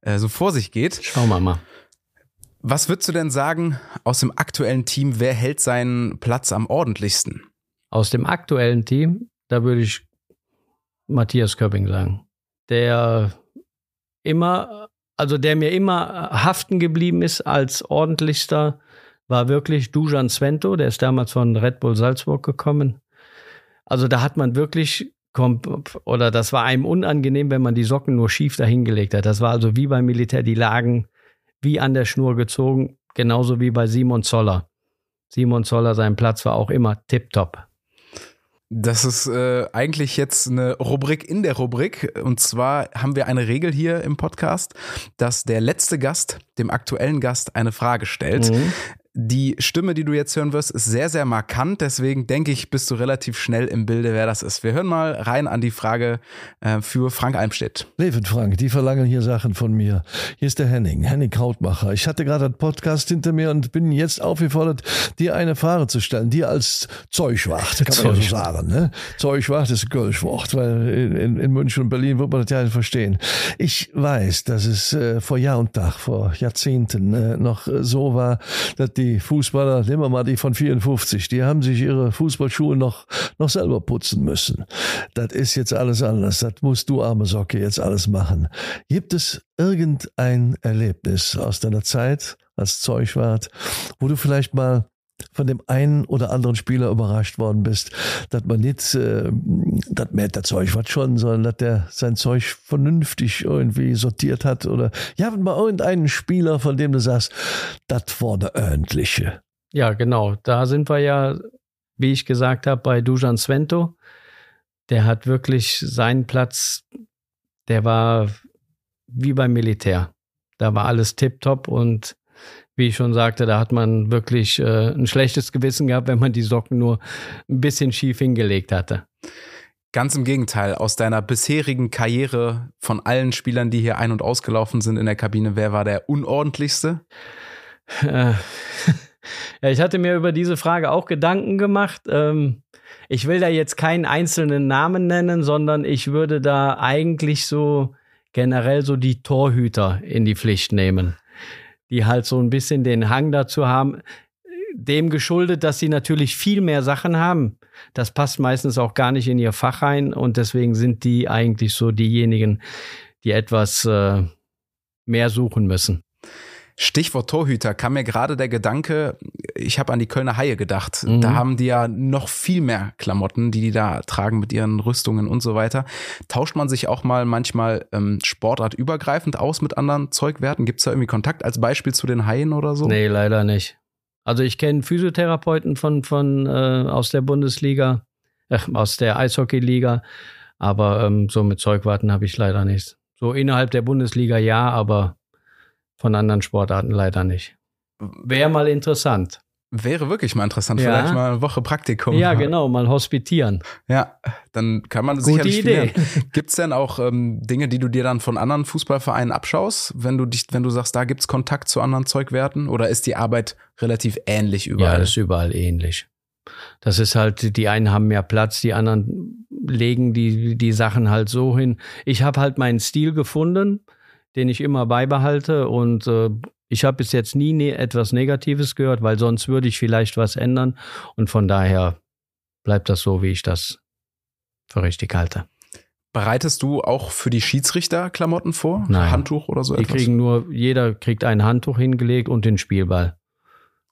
äh, so vor sich geht. Schauen wir mal. Was würdest du denn sagen aus dem aktuellen Team, wer hält seinen Platz am ordentlichsten? Aus dem aktuellen Team, da würde ich Matthias Köpping sagen. Der immer, also der mir immer haften geblieben ist als ordentlichster, war wirklich Dujan Svento, der ist damals von Red Bull Salzburg gekommen. Also da hat man wirklich oder das war einem unangenehm, wenn man die Socken nur schief dahingelegt hat. Das war also wie beim Militär, die lagen wie an der Schnur gezogen, genauso wie bei Simon Zoller. Simon Zoller, sein Platz war auch immer tipptopp. Das ist äh, eigentlich jetzt eine Rubrik in der Rubrik. Und zwar haben wir eine Regel hier im Podcast, dass der letzte Gast dem aktuellen Gast eine Frage stellt. Mhm. Die Stimme, die du jetzt hören wirst, ist sehr, sehr markant. Deswegen denke ich, bist du relativ schnell im Bilde, wer das ist. Wir hören mal rein an die Frage äh, für Frank Almstedt. Levin Frank, die verlangen hier Sachen von mir. Hier ist der Henning, Henning Krautmacher. Ich hatte gerade einen Podcast hinter mir und bin jetzt aufgefordert, dir eine Frage zu stellen. Dir als Zeugwacht, kann man ja so sagen. Ne? Zeugwacht ist ein Kölschwort, weil in, in, München und Berlin wird man das ja nicht verstehen. Ich weiß, dass es äh, vor Jahr und Tag, vor Jahrzehnten äh, noch so war, dass die die Fußballer, nehmen wir mal die von 54, die haben sich ihre Fußballschuhe noch, noch selber putzen müssen. Das ist jetzt alles anders. Das musst du, arme Socke, jetzt alles machen. Gibt es irgendein Erlebnis aus deiner Zeit als Zeugwart, wo du vielleicht mal von dem einen oder anderen Spieler überrascht worden bist, dass man nicht, äh, dass man der Zeug was schon, sondern dass der sein Zeug vernünftig irgendwie sortiert hat oder ja, mal irgendeinen Spieler, von dem du sagst, das war der ordentliche. Ja, genau. Da sind wir ja, wie ich gesagt habe, bei Dujan Svento. Der hat wirklich seinen Platz, der war wie beim Militär. Da war alles tipptopp und wie ich schon sagte, da hat man wirklich äh, ein schlechtes Gewissen gehabt, wenn man die Socken nur ein bisschen schief hingelegt hatte. Ganz im Gegenteil, aus deiner bisherigen Karriere von allen Spielern, die hier ein- und ausgelaufen sind in der Kabine, wer war der unordentlichste? Äh, ja, ich hatte mir über diese Frage auch Gedanken gemacht. Ähm, ich will da jetzt keinen einzelnen Namen nennen, sondern ich würde da eigentlich so generell so die Torhüter in die Pflicht nehmen, die halt so ein bisschen den Hang dazu haben, dem geschuldet, dass sie natürlich viel mehr Sachen haben. Das passt meistens auch gar nicht in ihr Fach rein und deswegen sind die eigentlich so diejenigen, die etwas äh, mehr suchen müssen. Stichwort Torhüter kam mir gerade der Gedanke, ich habe an die Kölner Haie gedacht. Mhm. Da haben die ja noch viel mehr Klamotten, die die da tragen mit ihren Rüstungen und so weiter. Tauscht man sich auch mal manchmal ähm, sportartübergreifend aus mit anderen Zeugwerten? Gibt es da irgendwie Kontakt als Beispiel zu den Haien oder so? Nee, leider nicht. Also ich kenne Physiotherapeuten von, von äh, aus der Bundesliga, äh, aus der Eishockeyliga, aber ähm, so mit Zeugwarten habe ich leider nichts. So innerhalb der Bundesliga ja, aber von anderen Sportarten leider nicht. Wäre mal interessant. Wäre wirklich mal interessant, Ja. vielleicht mal eine Woche Praktikum. Ja, genau, mal hospitieren. Ja, dann kann man Gute sicherlich Idee. Gibt es denn auch ähm, Dinge, die du dir dann von anderen Fußballvereinen abschaust, wenn du dich, wenn du sagst, da gibt's Kontakt zu anderen Zeugwerten? Oder ist die Arbeit relativ ähnlich Ja, überall? das ist überall ähnlich. Das ist halt, die einen haben mehr Platz, die anderen legen die, die Sachen halt so hin. Ich habe halt meinen Stil gefunden, den ich immer beibehalte und äh, ich habe bis jetzt nie ne etwas Negatives gehört, weil sonst würde ich vielleicht was ändern und von daher bleibt das so, wie ich das für richtig halte. Bereitest du auch für die Schiedsrichter Klamotten vor? Nein. Handtuch oder so Die etwas? kriegen nur, jeder kriegt ein Handtuch hingelegt und den Spielball.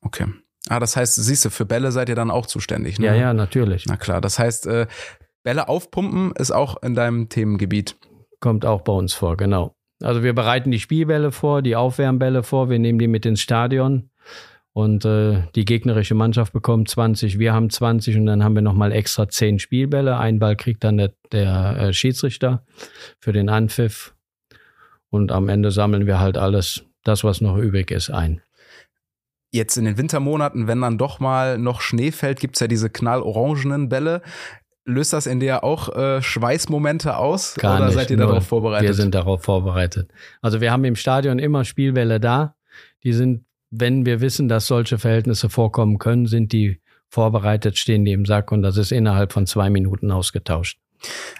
okay. Ah, das heißt, siehst du, für Bälle seid ihr dann auch zuständig, ne? Ja, ja, natürlich. Na klar, das heißt, äh, Bälle aufpumpen ist auch in deinem Themengebiet. Kommt auch bei uns vor, genau. Also wir bereiten die Spielbälle vor, die Aufwärmbälle vor, wir nehmen die mit ins Stadion und äh, die gegnerische Mannschaft bekommt 20, wir haben 20 und dann haben wir nochmal extra 10 Spielbälle. Ein Ball kriegt dann der, der äh, Schiedsrichter für den Anpfiff und am Ende sammeln wir halt alles, das was noch übrig ist, ein. Jetzt in den Wintermonaten, wenn dann doch mal noch Schnee fällt, gibt's ja diese knallorangenen Bälle. Löst das in dir auch äh, Schweißmomente aus? Gar oder nicht, seid ihr darauf vorbereitet? Wir sind darauf vorbereitet. Also wir haben im Stadion immer Spielbälle da. Die sind, wenn wir wissen, dass solche Verhältnisse vorkommen können, sind die vorbereitet, stehen die im Sack und das ist innerhalb von zwei Minuten ausgetauscht.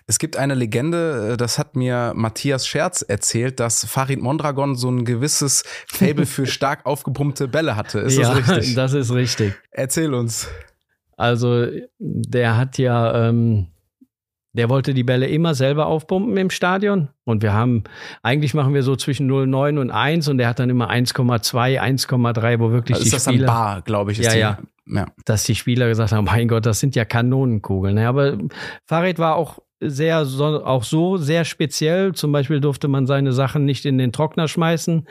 Es gibt eine Legende, äh, das hat mir Matthias Scherz erzählt, dass Farid Mondragon so ein gewisses Fable für stark aufgepumpte Bälle hatte. Ist ja, das richtig? das ist richtig. Erzähl uns. Also der hat ja, ähm, der wollte die Bälle immer selber aufpumpen im Stadion. Und wir haben, eigentlich machen wir so zwischen 0,9 und 1 und der hat dann immer 1,2, 1,3, wo wirklich ist die das dann Spieler, Bar, glaube ich. Ist Ja, ja. ja. dass die Spieler gesagt haben, mein Gott, das sind ja Kanonenkugeln. Ja, aber Farid war auch sehr, so, auch so sehr speziell. Zum Beispiel durfte man seine Sachen nicht in den Trockner schmeißen,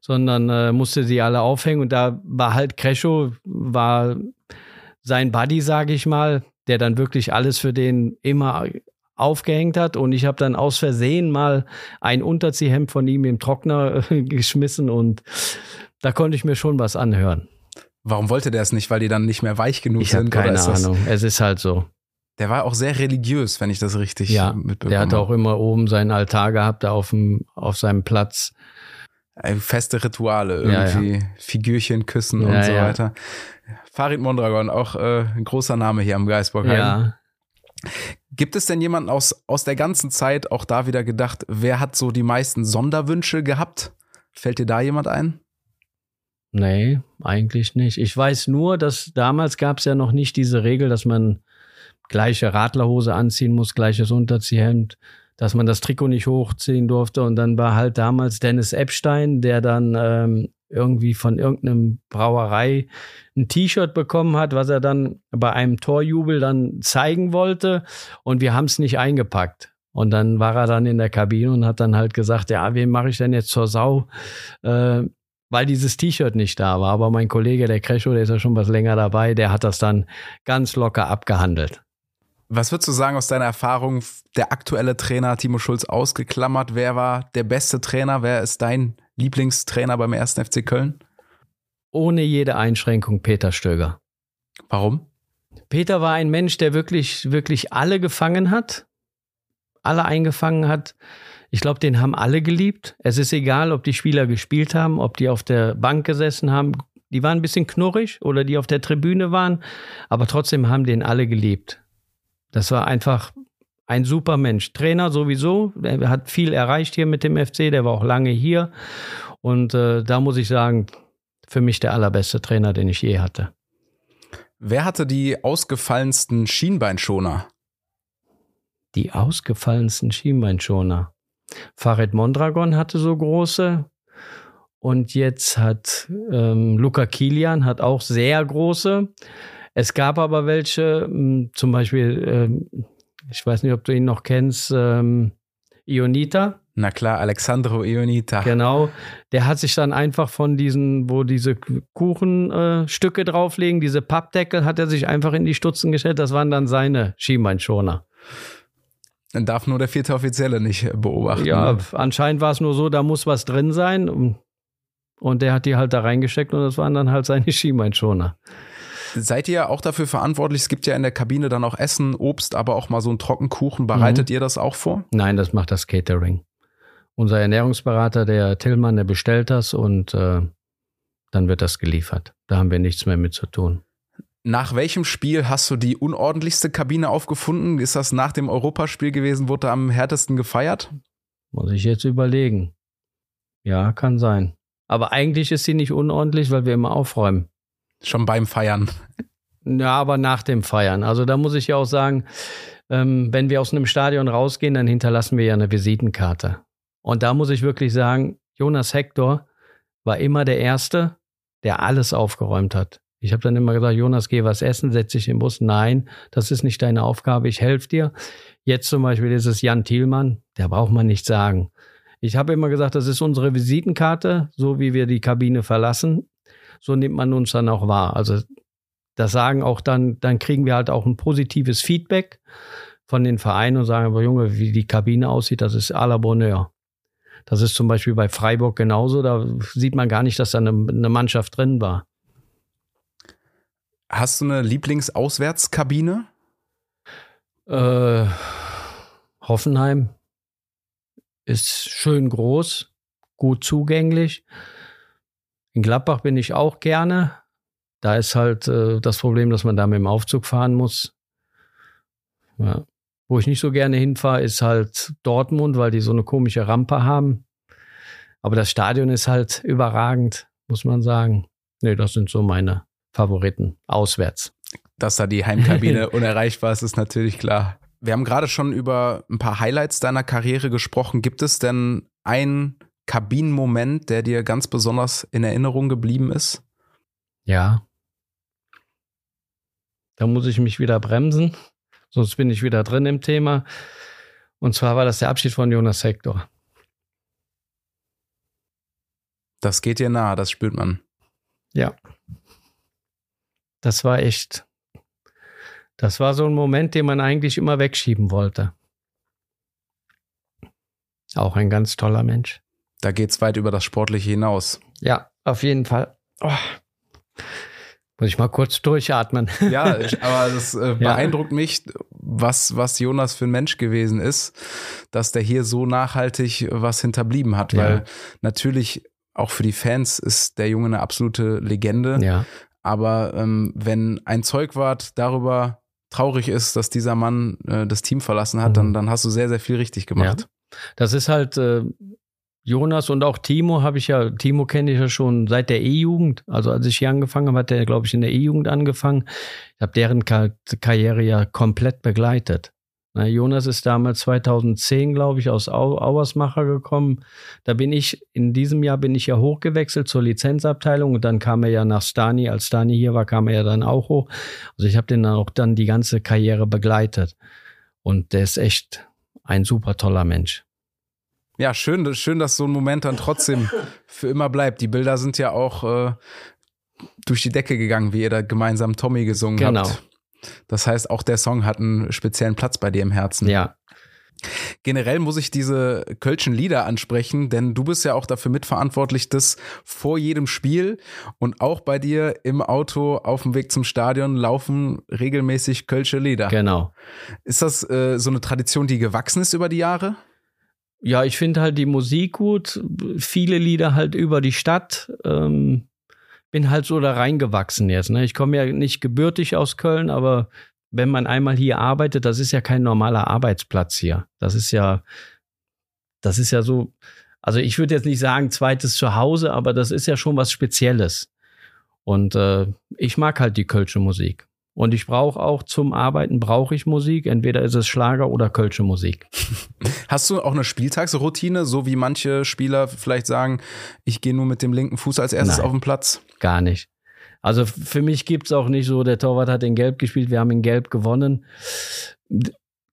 sondern äh, musste sie alle aufhängen. Und da war halt Crescho, war sein Buddy, sage ich mal, der dann wirklich alles für den immer aufgehängt hat und ich habe dann aus Versehen mal ein Unterziehhemd von ihm im Trockner äh, geschmissen und da konnte ich mir schon was anhören. Warum wollte der es nicht? Weil die dann nicht mehr weich genug Ich sind? keine Ahnung. Es ist halt so. Der war auch sehr religiös, wenn ich das richtig Ja, mitbekommen Der hatte habe. auch immer oben seinen Altar gehabt, da auf, dem, auf seinem Platz. Äh, Feste Rituale, Ja, irgendwie Figürchen küssen Ja, und so ja. weiter. Farid Mondragon, auch äh, ein großer Name hier am Geisbockheim. Ja. Gibt es denn jemanden aus, aus der ganzen Zeit auch da wieder gedacht, wer hat so die meisten Sonderwünsche gehabt? Fällt dir da jemand ein? Nee, eigentlich nicht. Ich weiß nur, dass damals gab es ja noch nicht diese Regel, dass man gleiche Radlerhose anziehen muss, gleiches Unterziehhemd, dass man das Trikot nicht hochziehen durfte. Und dann war halt damals Dennis Epstein, der dann ähm, irgendwie von irgendeinem Brauerei ein T-Shirt bekommen hat, was er dann bei einem Torjubel dann zeigen wollte. Und wir haben es nicht eingepackt. Und dann war er dann in der Kabine und hat dann halt gesagt, ja, wen mache ich denn jetzt zur Sau? Äh, weil dieses T-Shirt nicht da war. Aber mein Kollege, der Crescho, der ist ja schon was länger dabei, der hat das dann ganz locker abgehandelt. Was würdest du sagen aus deiner Erfahrung, der aktuelle Trainer Timo Schulz ausgeklammert? Wer war der beste Trainer? Wer ist dein Lieblingstrainer beim 1. FC Köln? Ohne jede Einschränkung Peter Stöger. Warum? Peter war ein Mensch, der wirklich, wirklich alle gefangen hat. alle eingefangen hat. Ich glaube, den haben alle geliebt. Es ist egal, ob die Spieler gespielt haben, ob die auf der Bank gesessen haben. Die waren ein bisschen knurrig oder die auf der Tribüne waren, aber trotzdem haben den alle geliebt. Das war einfach ein super Mensch. Trainer sowieso, der hat viel erreicht hier mit dem FC, der war auch lange hier. Und äh, da muss ich sagen, für mich der allerbeste Trainer, den ich je hatte. Wer hatte die ausgefallensten Schienbeinschoner? Die ausgefallensten Schienbeinschoner. Farid Mondragon hatte so große. Und jetzt hat ähm, Luca Kilian hat auch sehr große. Es gab aber welche, hm, zum Beispiel, ähm, ich weiß nicht, ob du ihn noch kennst, ähm, Ionita. Na klar, Alexandro Ionita. Genau. Der hat sich dann einfach von diesen, wo diese Kuchenstücke äh, drauflegen, diese Pappdeckel, hat er sich einfach in die Stutzen gestellt. Das waren dann seine Schienbeinschoner. Dann darf nur der vierte Offizielle nicht beobachten. Ja, ne? anscheinend war es nur so, da muss was drin sein. Und der hat die halt da reingesteckt und das waren dann halt seine Schienbeinschoner. Seid ihr auch dafür verantwortlich? Es gibt ja in der Kabine dann auch Essen, Obst, aber auch mal so einen Trockenkuchen. Bereitet mhm. ihr das auch vor? Nein, das macht das Catering. Unser Ernährungsberater, der Tillmann, der bestellt das und äh, dann wird das geliefert. Da haben wir nichts mehr mit zu tun. Nach welchem Spiel hast du die unordentlichste Kabine aufgefunden? Ist das nach dem Europaspiel gewesen? Wurde am härtesten gefeiert? Muss ich jetzt überlegen. Ja, kann sein. Aber eigentlich ist sie nicht unordentlich, weil wir immer aufräumen. Schon beim Feiern. Ja, aber nach dem Feiern. Also da muss ich ja auch sagen, ähm, wenn wir aus einem Stadion rausgehen, dann hinterlassen wir ja eine Visitenkarte. Und da muss ich wirklich sagen, Jonas Hector war immer der Erste, der alles aufgeräumt hat. Ich habe dann immer gesagt, Jonas, geh was essen, setz dich im Bus. Nein, das ist nicht deine Aufgabe, ich helfe dir. Jetzt zum Beispiel ist es Jan Thielmann, der braucht man nicht sagen. Ich habe immer gesagt, das ist unsere Visitenkarte, so wie wir die Kabine verlassen, so nimmt man uns dann auch wahr. Also das sagen auch dann, dann kriegen wir halt auch ein positives Feedback von den Vereinen und sagen, aber Junge, wie die Kabine aussieht, das ist à la Bonheur. Das ist zum Beispiel bei Freiburg genauso, da sieht man gar nicht, dass da eine, eine Mannschaft drin war. Hast du eine Lieblingsauswärtskabine? Äh, Hoffenheim ist schön groß, gut zugänglich. In Gladbach bin ich auch gerne. Da ist halt äh, das Problem, dass man da mit dem Aufzug fahren muss. Ja. Wo ich nicht so gerne hinfahre, ist halt Dortmund, weil die so eine komische Rampe haben. Aber das Stadion ist halt überragend, muss man sagen. Nee, das sind so meine Favoriten auswärts. Dass da die Heimkabine unerreichbar ist, ist natürlich klar. Wir haben gerade schon über ein paar Highlights deiner Karriere gesprochen. Gibt es denn einen Kabinenmoment, der dir ganz besonders in Erinnerung geblieben ist? Ja. Da muss ich mich wieder bremsen, sonst bin ich wieder drin im Thema. Und zwar war das der Abschied von Jonas Hector. Das geht dir nahe, das spürt man. Ja. Das war echt, das war so ein Moment, den man eigentlich immer wegschieben wollte. Auch ein ganz toller Mensch. Da geht es weit über das Sportliche hinaus. Ja, auf jeden Fall. Oh. Muss ich mal kurz durchatmen. Ja, aber das äh, beeindruckt ja. mich, was, was Jonas für ein Mensch gewesen ist, dass der hier so nachhaltig was hinterblieben hat, ja. weil natürlich auch für die Fans ist der Junge eine absolute Legende. Ja. Aber ähm, wenn ein Zeugwart darüber traurig ist, dass dieser Mann äh, das Team verlassen hat, mhm. dann, dann hast du sehr, sehr viel richtig gemacht. Ja. Das ist halt äh, Jonas und auch Timo habe ich ja, Timo kenne ich ja schon seit der E-Jugend. Also als ich hier angefangen habe, hat der, glaube ich, in der E-Jugend angefangen. Ich habe deren Kar Karriere ja komplett begleitet. Na, Jonas ist damals 2010, glaube ich, aus Au Auersmacher gekommen. Da bin ich, in diesem Jahr bin ich ja hochgewechselt zur Lizenzabteilung und dann kam er ja nach Stani. Als Stani hier war, kam er ja dann auch hoch. Also ich habe den dann auch dann die ganze Karriere begleitet. Und der ist echt ein super toller Mensch. Ja, schön, schön, dass so ein Moment dann trotzdem für immer bleibt. Die Bilder sind ja auch äh, durch die Decke gegangen, wie ihr da gemeinsam Tommy gesungen genau. habt. Das heißt, auch der Song hat einen speziellen Platz bei dir im Herzen. Ja. Generell muss ich diese Kölschen Lieder ansprechen, denn du bist ja auch dafür mitverantwortlich, dass vor jedem Spiel und auch bei dir im Auto auf dem Weg zum Stadion laufen regelmäßig Kölsche Lieder. Genau. Ist das äh, so eine Tradition, die gewachsen ist über die Jahre? Ja, ich finde halt die Musik gut, viele Lieder halt über die Stadt. Ähm, bin halt so da reingewachsen jetzt. Ne? Ich komme ja nicht gebürtig aus Köln, aber wenn man einmal hier arbeitet, das ist ja kein normaler Arbeitsplatz hier. Das ist ja, das ist ja so, also ich würde jetzt nicht sagen zweites Zuhause, aber das ist ja schon was Spezielles. Und äh, ich mag halt die Kölsche Musik. Und ich brauche auch zum Arbeiten brauche ich Musik. Entweder ist es Schlager oder Kölsche Musik. Hast du auch eine Spieltagsroutine, so wie manche Spieler vielleicht sagen, ich gehe nur mit dem linken Fuß als erstes Nein, auf den Platz? Gar nicht. Also für mich gibt es auch nicht so, der Torwart hat in Gelb gespielt, wir haben in Gelb gewonnen.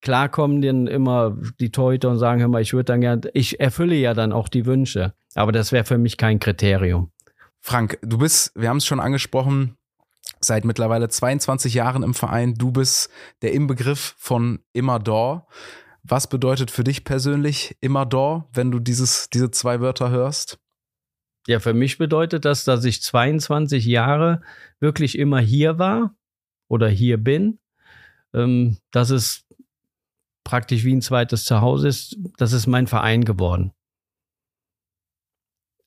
Klar kommen dann immer die Torhüter und sagen, hör mal, ich würde dann gerne, ich erfülle ja dann auch die Wünsche. Aber das wäre für mich kein Kriterium. Frank, du bist, wir haben es schon angesprochen, seit mittlerweile 22 Jahren im Verein. Du bist der Inbegriff von immer da. Was bedeutet für dich persönlich immer da, wenn du dieses, diese zwei Wörter hörst? Ja, für mich bedeutet das, dass ich 22 Jahre wirklich immer hier war oder hier bin. Ähm, dass es praktisch wie ein zweites Zuhause ist. Das ist mein Verein geworden.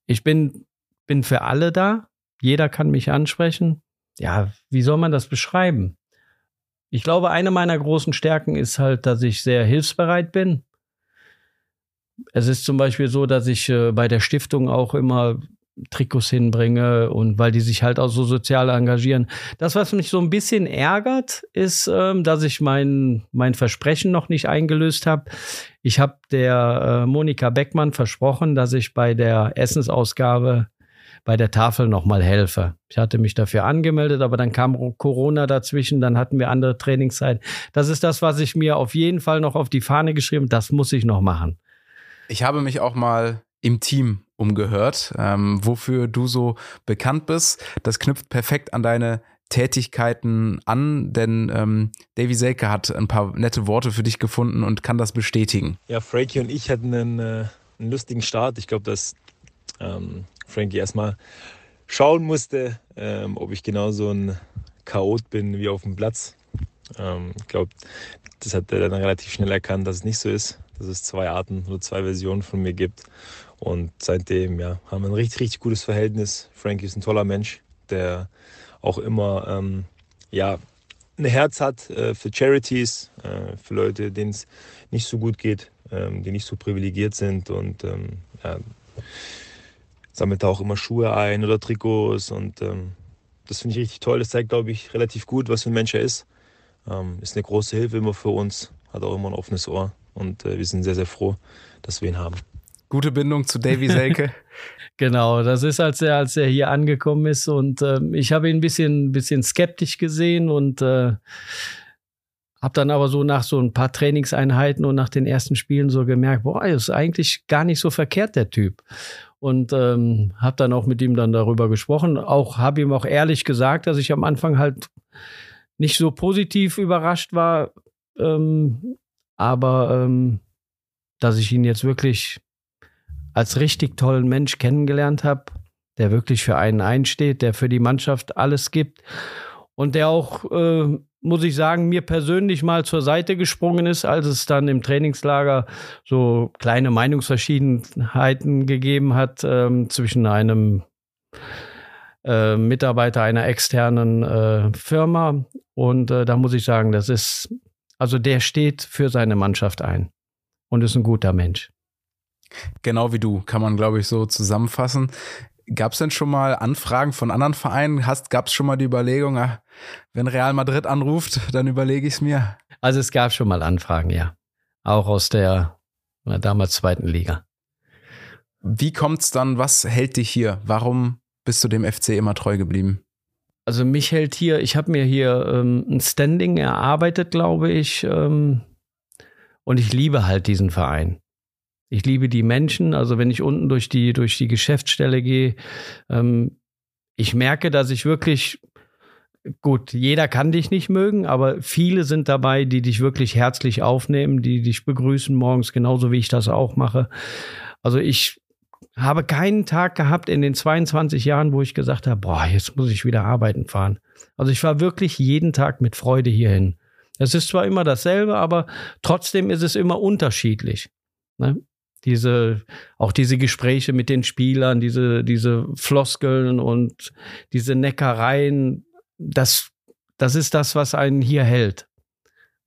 Ich bin, bin für alle da. Jeder kann mich ansprechen. Ja, wie soll man das beschreiben? Ich glaube, eine meiner großen Stärken ist halt, dass ich sehr hilfsbereit bin. Es ist zum Beispiel so, dass ich äh, bei der Stiftung auch immer Trikots hinbringe und weil die sich halt auch so sozial engagieren. Das, was mich so ein bisschen ärgert, ist, ähm, dass ich mein, mein Versprechen noch nicht eingelöst habe. Ich habe der äh, Monika Beckmann versprochen, dass ich bei der Essensausgabe bei der Tafel nochmal helfe. Ich hatte mich dafür angemeldet, aber dann kam Corona dazwischen, dann hatten wir andere Trainingszeit. Das ist das, was ich mir auf jeden Fall noch auf die Fahne geschrieben, das muss ich noch machen. Ich habe mich auch mal im Team umgehört, ähm, wofür du so bekannt bist. Das knüpft perfekt an deine Tätigkeiten an, denn ähm, Davy Selke hat ein paar nette Worte für dich gefunden und kann das bestätigen. Ja, Frankie und ich hatten einen, äh, einen lustigen Start. Ich glaube, dass ähm, Frankie erstmal schauen musste, ähm, ob ich genauso ein Chaot bin wie auf dem Platz. Ähm, ich glaube, das hat er dann relativ schnell erkannt, dass es nicht so ist, dass es zwei Arten oder zwei Versionen von mir gibt. Und seitdem ja, haben wir ein richtig, richtig gutes Verhältnis. Frankie ist ein toller Mensch, der auch immer ähm, ja, ein Herz hat äh, für Charities, äh, für Leute, denen es nicht so gut geht, ähm, die nicht so privilegiert sind. Und ähm, ja, sammelt auch immer Schuhe ein oder Trikots. Und ähm, das finde ich richtig toll. Das zeigt, glaube ich, relativ gut, was für ein Mensch er ist. Ähm, ist eine große Hilfe immer für uns, hat auch immer ein offenes Ohr. Und äh, wir sind sehr, sehr froh, dass wir ihn haben gute Bindung zu Davy Selke. genau, das ist, als er, als er hier angekommen ist und äh, ich habe ihn ein bisschen, bisschen skeptisch gesehen und äh, habe dann aber so nach so ein paar Trainingseinheiten und nach den ersten Spielen so gemerkt, boah, ist eigentlich gar nicht so verkehrt der Typ. Und ähm, habe dann auch mit ihm dann darüber gesprochen. Auch habe ihm auch ehrlich gesagt, dass ich am Anfang halt nicht so positiv überrascht war, ähm, aber ähm, dass ich ihn jetzt wirklich als richtig tollen Mensch kennengelernt habe, der wirklich für einen einsteht, der für die Mannschaft alles gibt und der auch, äh, muss ich sagen, mir persönlich mal zur Seite gesprungen ist, als es dann im Trainingslager so kleine Meinungsverschiedenheiten gegeben hat ähm, zwischen einem äh, Mitarbeiter einer externen äh, Firma. Und äh, da muss ich sagen, das ist, also der steht für seine Mannschaft ein und ist ein guter Mensch. Genau wie du, kann man, glaube ich, so zusammenfassen. Gab es denn schon mal Anfragen von anderen Vereinen? Gab es schon mal die Überlegung, ach, wenn Real Madrid anruft, dann überlege ich es mir? Also es gab schon mal Anfragen, ja. Auch aus der na, damals zweiten Liga. Wie kommt es dann, was hält dich hier? Warum bist du dem FC immer treu geblieben? Also mich hält hier, ich habe mir hier ähm, ein Standing erarbeitet, glaube ich. Ähm, und ich liebe halt diesen Verein. Ich liebe die Menschen. Also wenn ich unten durch die, durch die Geschäftsstelle gehe, ähm, ich merke, dass ich wirklich gut, jeder kann dich nicht mögen, aber viele sind dabei, die dich wirklich herzlich aufnehmen, die dich begrüßen morgens, genauso wie ich das auch mache. Also ich habe keinen Tag gehabt in den 22 Jahren, wo ich gesagt habe, boah, jetzt muss ich wieder arbeiten fahren. Also ich war wirklich jeden Tag mit Freude hierhin. Es ist zwar immer dasselbe, aber trotzdem ist es immer unterschiedlich. Ne? Diese, auch diese Gespräche mit den Spielern, diese, diese Floskeln und diese Neckereien, das, das ist das, was einen hier hält.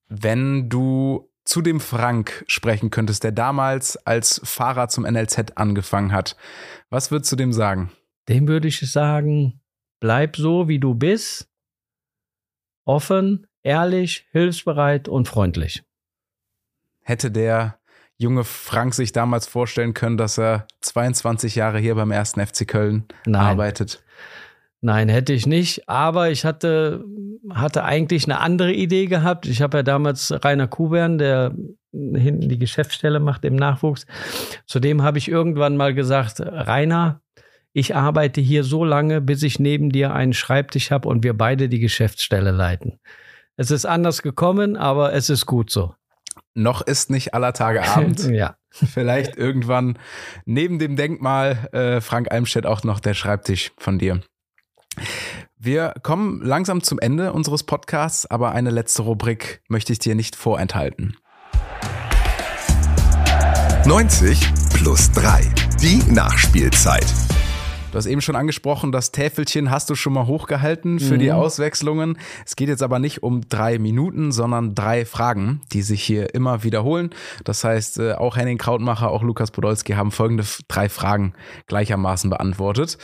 Wenn du zu dem Frank sprechen könntest, der damals als Fahrer zum NLZ angefangen hat, was würdest du dem sagen? Dem würde ich sagen, bleib so, wie du bist, offen, ehrlich, hilfsbereit und freundlich. Hätte der junge Frank sich damals vorstellen können, dass er 22 Jahre hier beim ersten FC Köln Nein. arbeitet? Nein, hätte ich nicht. Aber ich hatte, hatte eigentlich eine andere Idee gehabt. Ich habe ja damals Rainer Kubern, der hinten die Geschäftsstelle macht im Nachwuchs. Zudem habe ich irgendwann mal gesagt, Rainer, ich arbeite hier so lange, bis ich neben dir einen Schreibtisch habe und wir beide die Geschäftsstelle leiten. Es ist anders gekommen, aber es ist gut so. Noch ist nicht aller Tage Abend. ja. Vielleicht irgendwann neben dem Denkmal äh, Frank Almstedt auch noch der Schreibtisch von dir. Wir kommen langsam zum Ende unseres Podcasts, aber eine letzte Rubrik möchte ich dir nicht vorenthalten. 90 plus 3. Die Nachspielzeit. Du hast eben schon angesprochen, das Täfelchen hast du schon mal hochgehalten für mhm. die Auswechslungen. Es geht jetzt aber nicht um drei Minuten, sondern drei Fragen, die sich hier immer wiederholen. Das heißt, äh, auch Henning Krautmacher, auch Lukas Podolski haben folgende drei Fragen gleichermaßen beantwortet.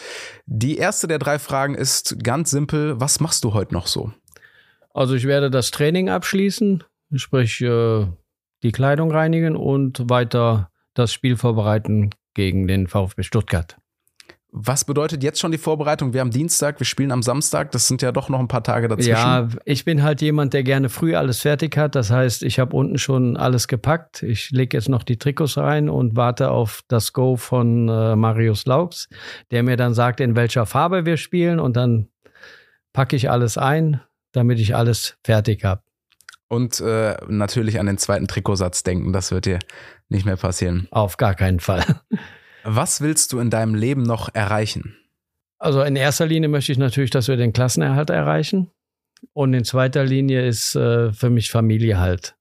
Die erste der drei Fragen ist ganz simpel. Was machst du heute noch so? Also ich werde das Training abschließen, sprich äh, die Kleidung reinigen und weiter das Spiel vorbereiten gegen den VfB Stuttgart. Was bedeutet jetzt schon die Vorbereitung? Wir haben Dienstag, wir spielen am Samstag. Das sind ja doch noch ein paar Tage dazwischen. Ja, ich bin halt jemand, der gerne früh alles fertig hat. Das heißt, ich habe unten schon alles gepackt. Ich lege jetzt noch die Trikots rein und warte auf das Go von äh, Marius Laux, der mir dann sagt, in welcher Farbe wir spielen. Und dann packe ich alles ein, damit ich alles fertig habe. Und äh, natürlich an den zweiten Trikotsatz denken. Das wird dir nicht mehr passieren. Auf gar keinen Fall. Was willst du in deinem Leben noch erreichen? Also in erster Linie möchte ich natürlich, dass wir den Klassenerhalt erreichen. Und in zweiter Linie ist äh, für mich Familie halt.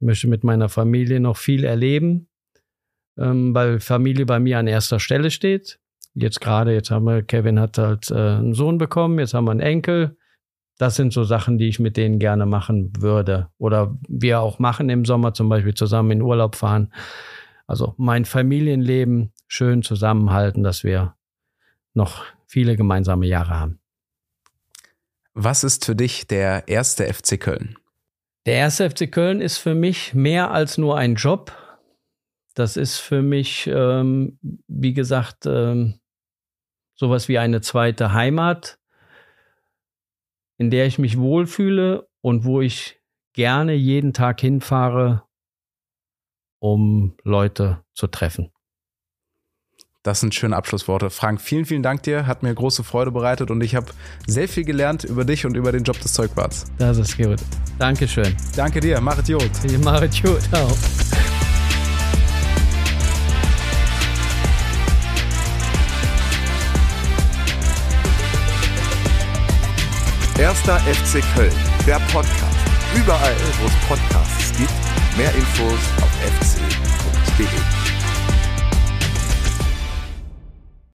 Ich möchte mit meiner Familie noch viel erleben, ähm, weil Familie bei mir an erster Stelle steht. Jetzt gerade, jetzt haben wir, Kevin hat halt äh, einen Sohn bekommen, jetzt haben wir einen Enkel. Das sind so Sachen, die ich mit denen gerne machen würde. Oder wir auch machen im Sommer zum Beispiel zusammen in Urlaub fahren. Also mein Familienleben schön zusammenhalten, dass wir noch viele gemeinsame Jahre haben. Was ist für dich der erste FC Köln? Der erste FC Köln ist für mich mehr als nur ein Job. Das ist für mich, ähm, wie gesagt, ähm, sowas wie eine zweite Heimat, in der ich mich wohlfühle und wo ich gerne jeden Tag hinfahre, um Leute zu treffen. Das sind schöne Abschlussworte. Frank, vielen, vielen Dank dir. Hat mir große Freude bereitet und ich habe sehr viel gelernt über dich und über den Job des Zeugwarts. Das ist gut. Dankeschön. Danke dir. Mach es gut. Ich mach es gut auch. Erster FC Köln, der Podcast. Überall, wo es Podcasts gibt Mehr Infos auf fc.de.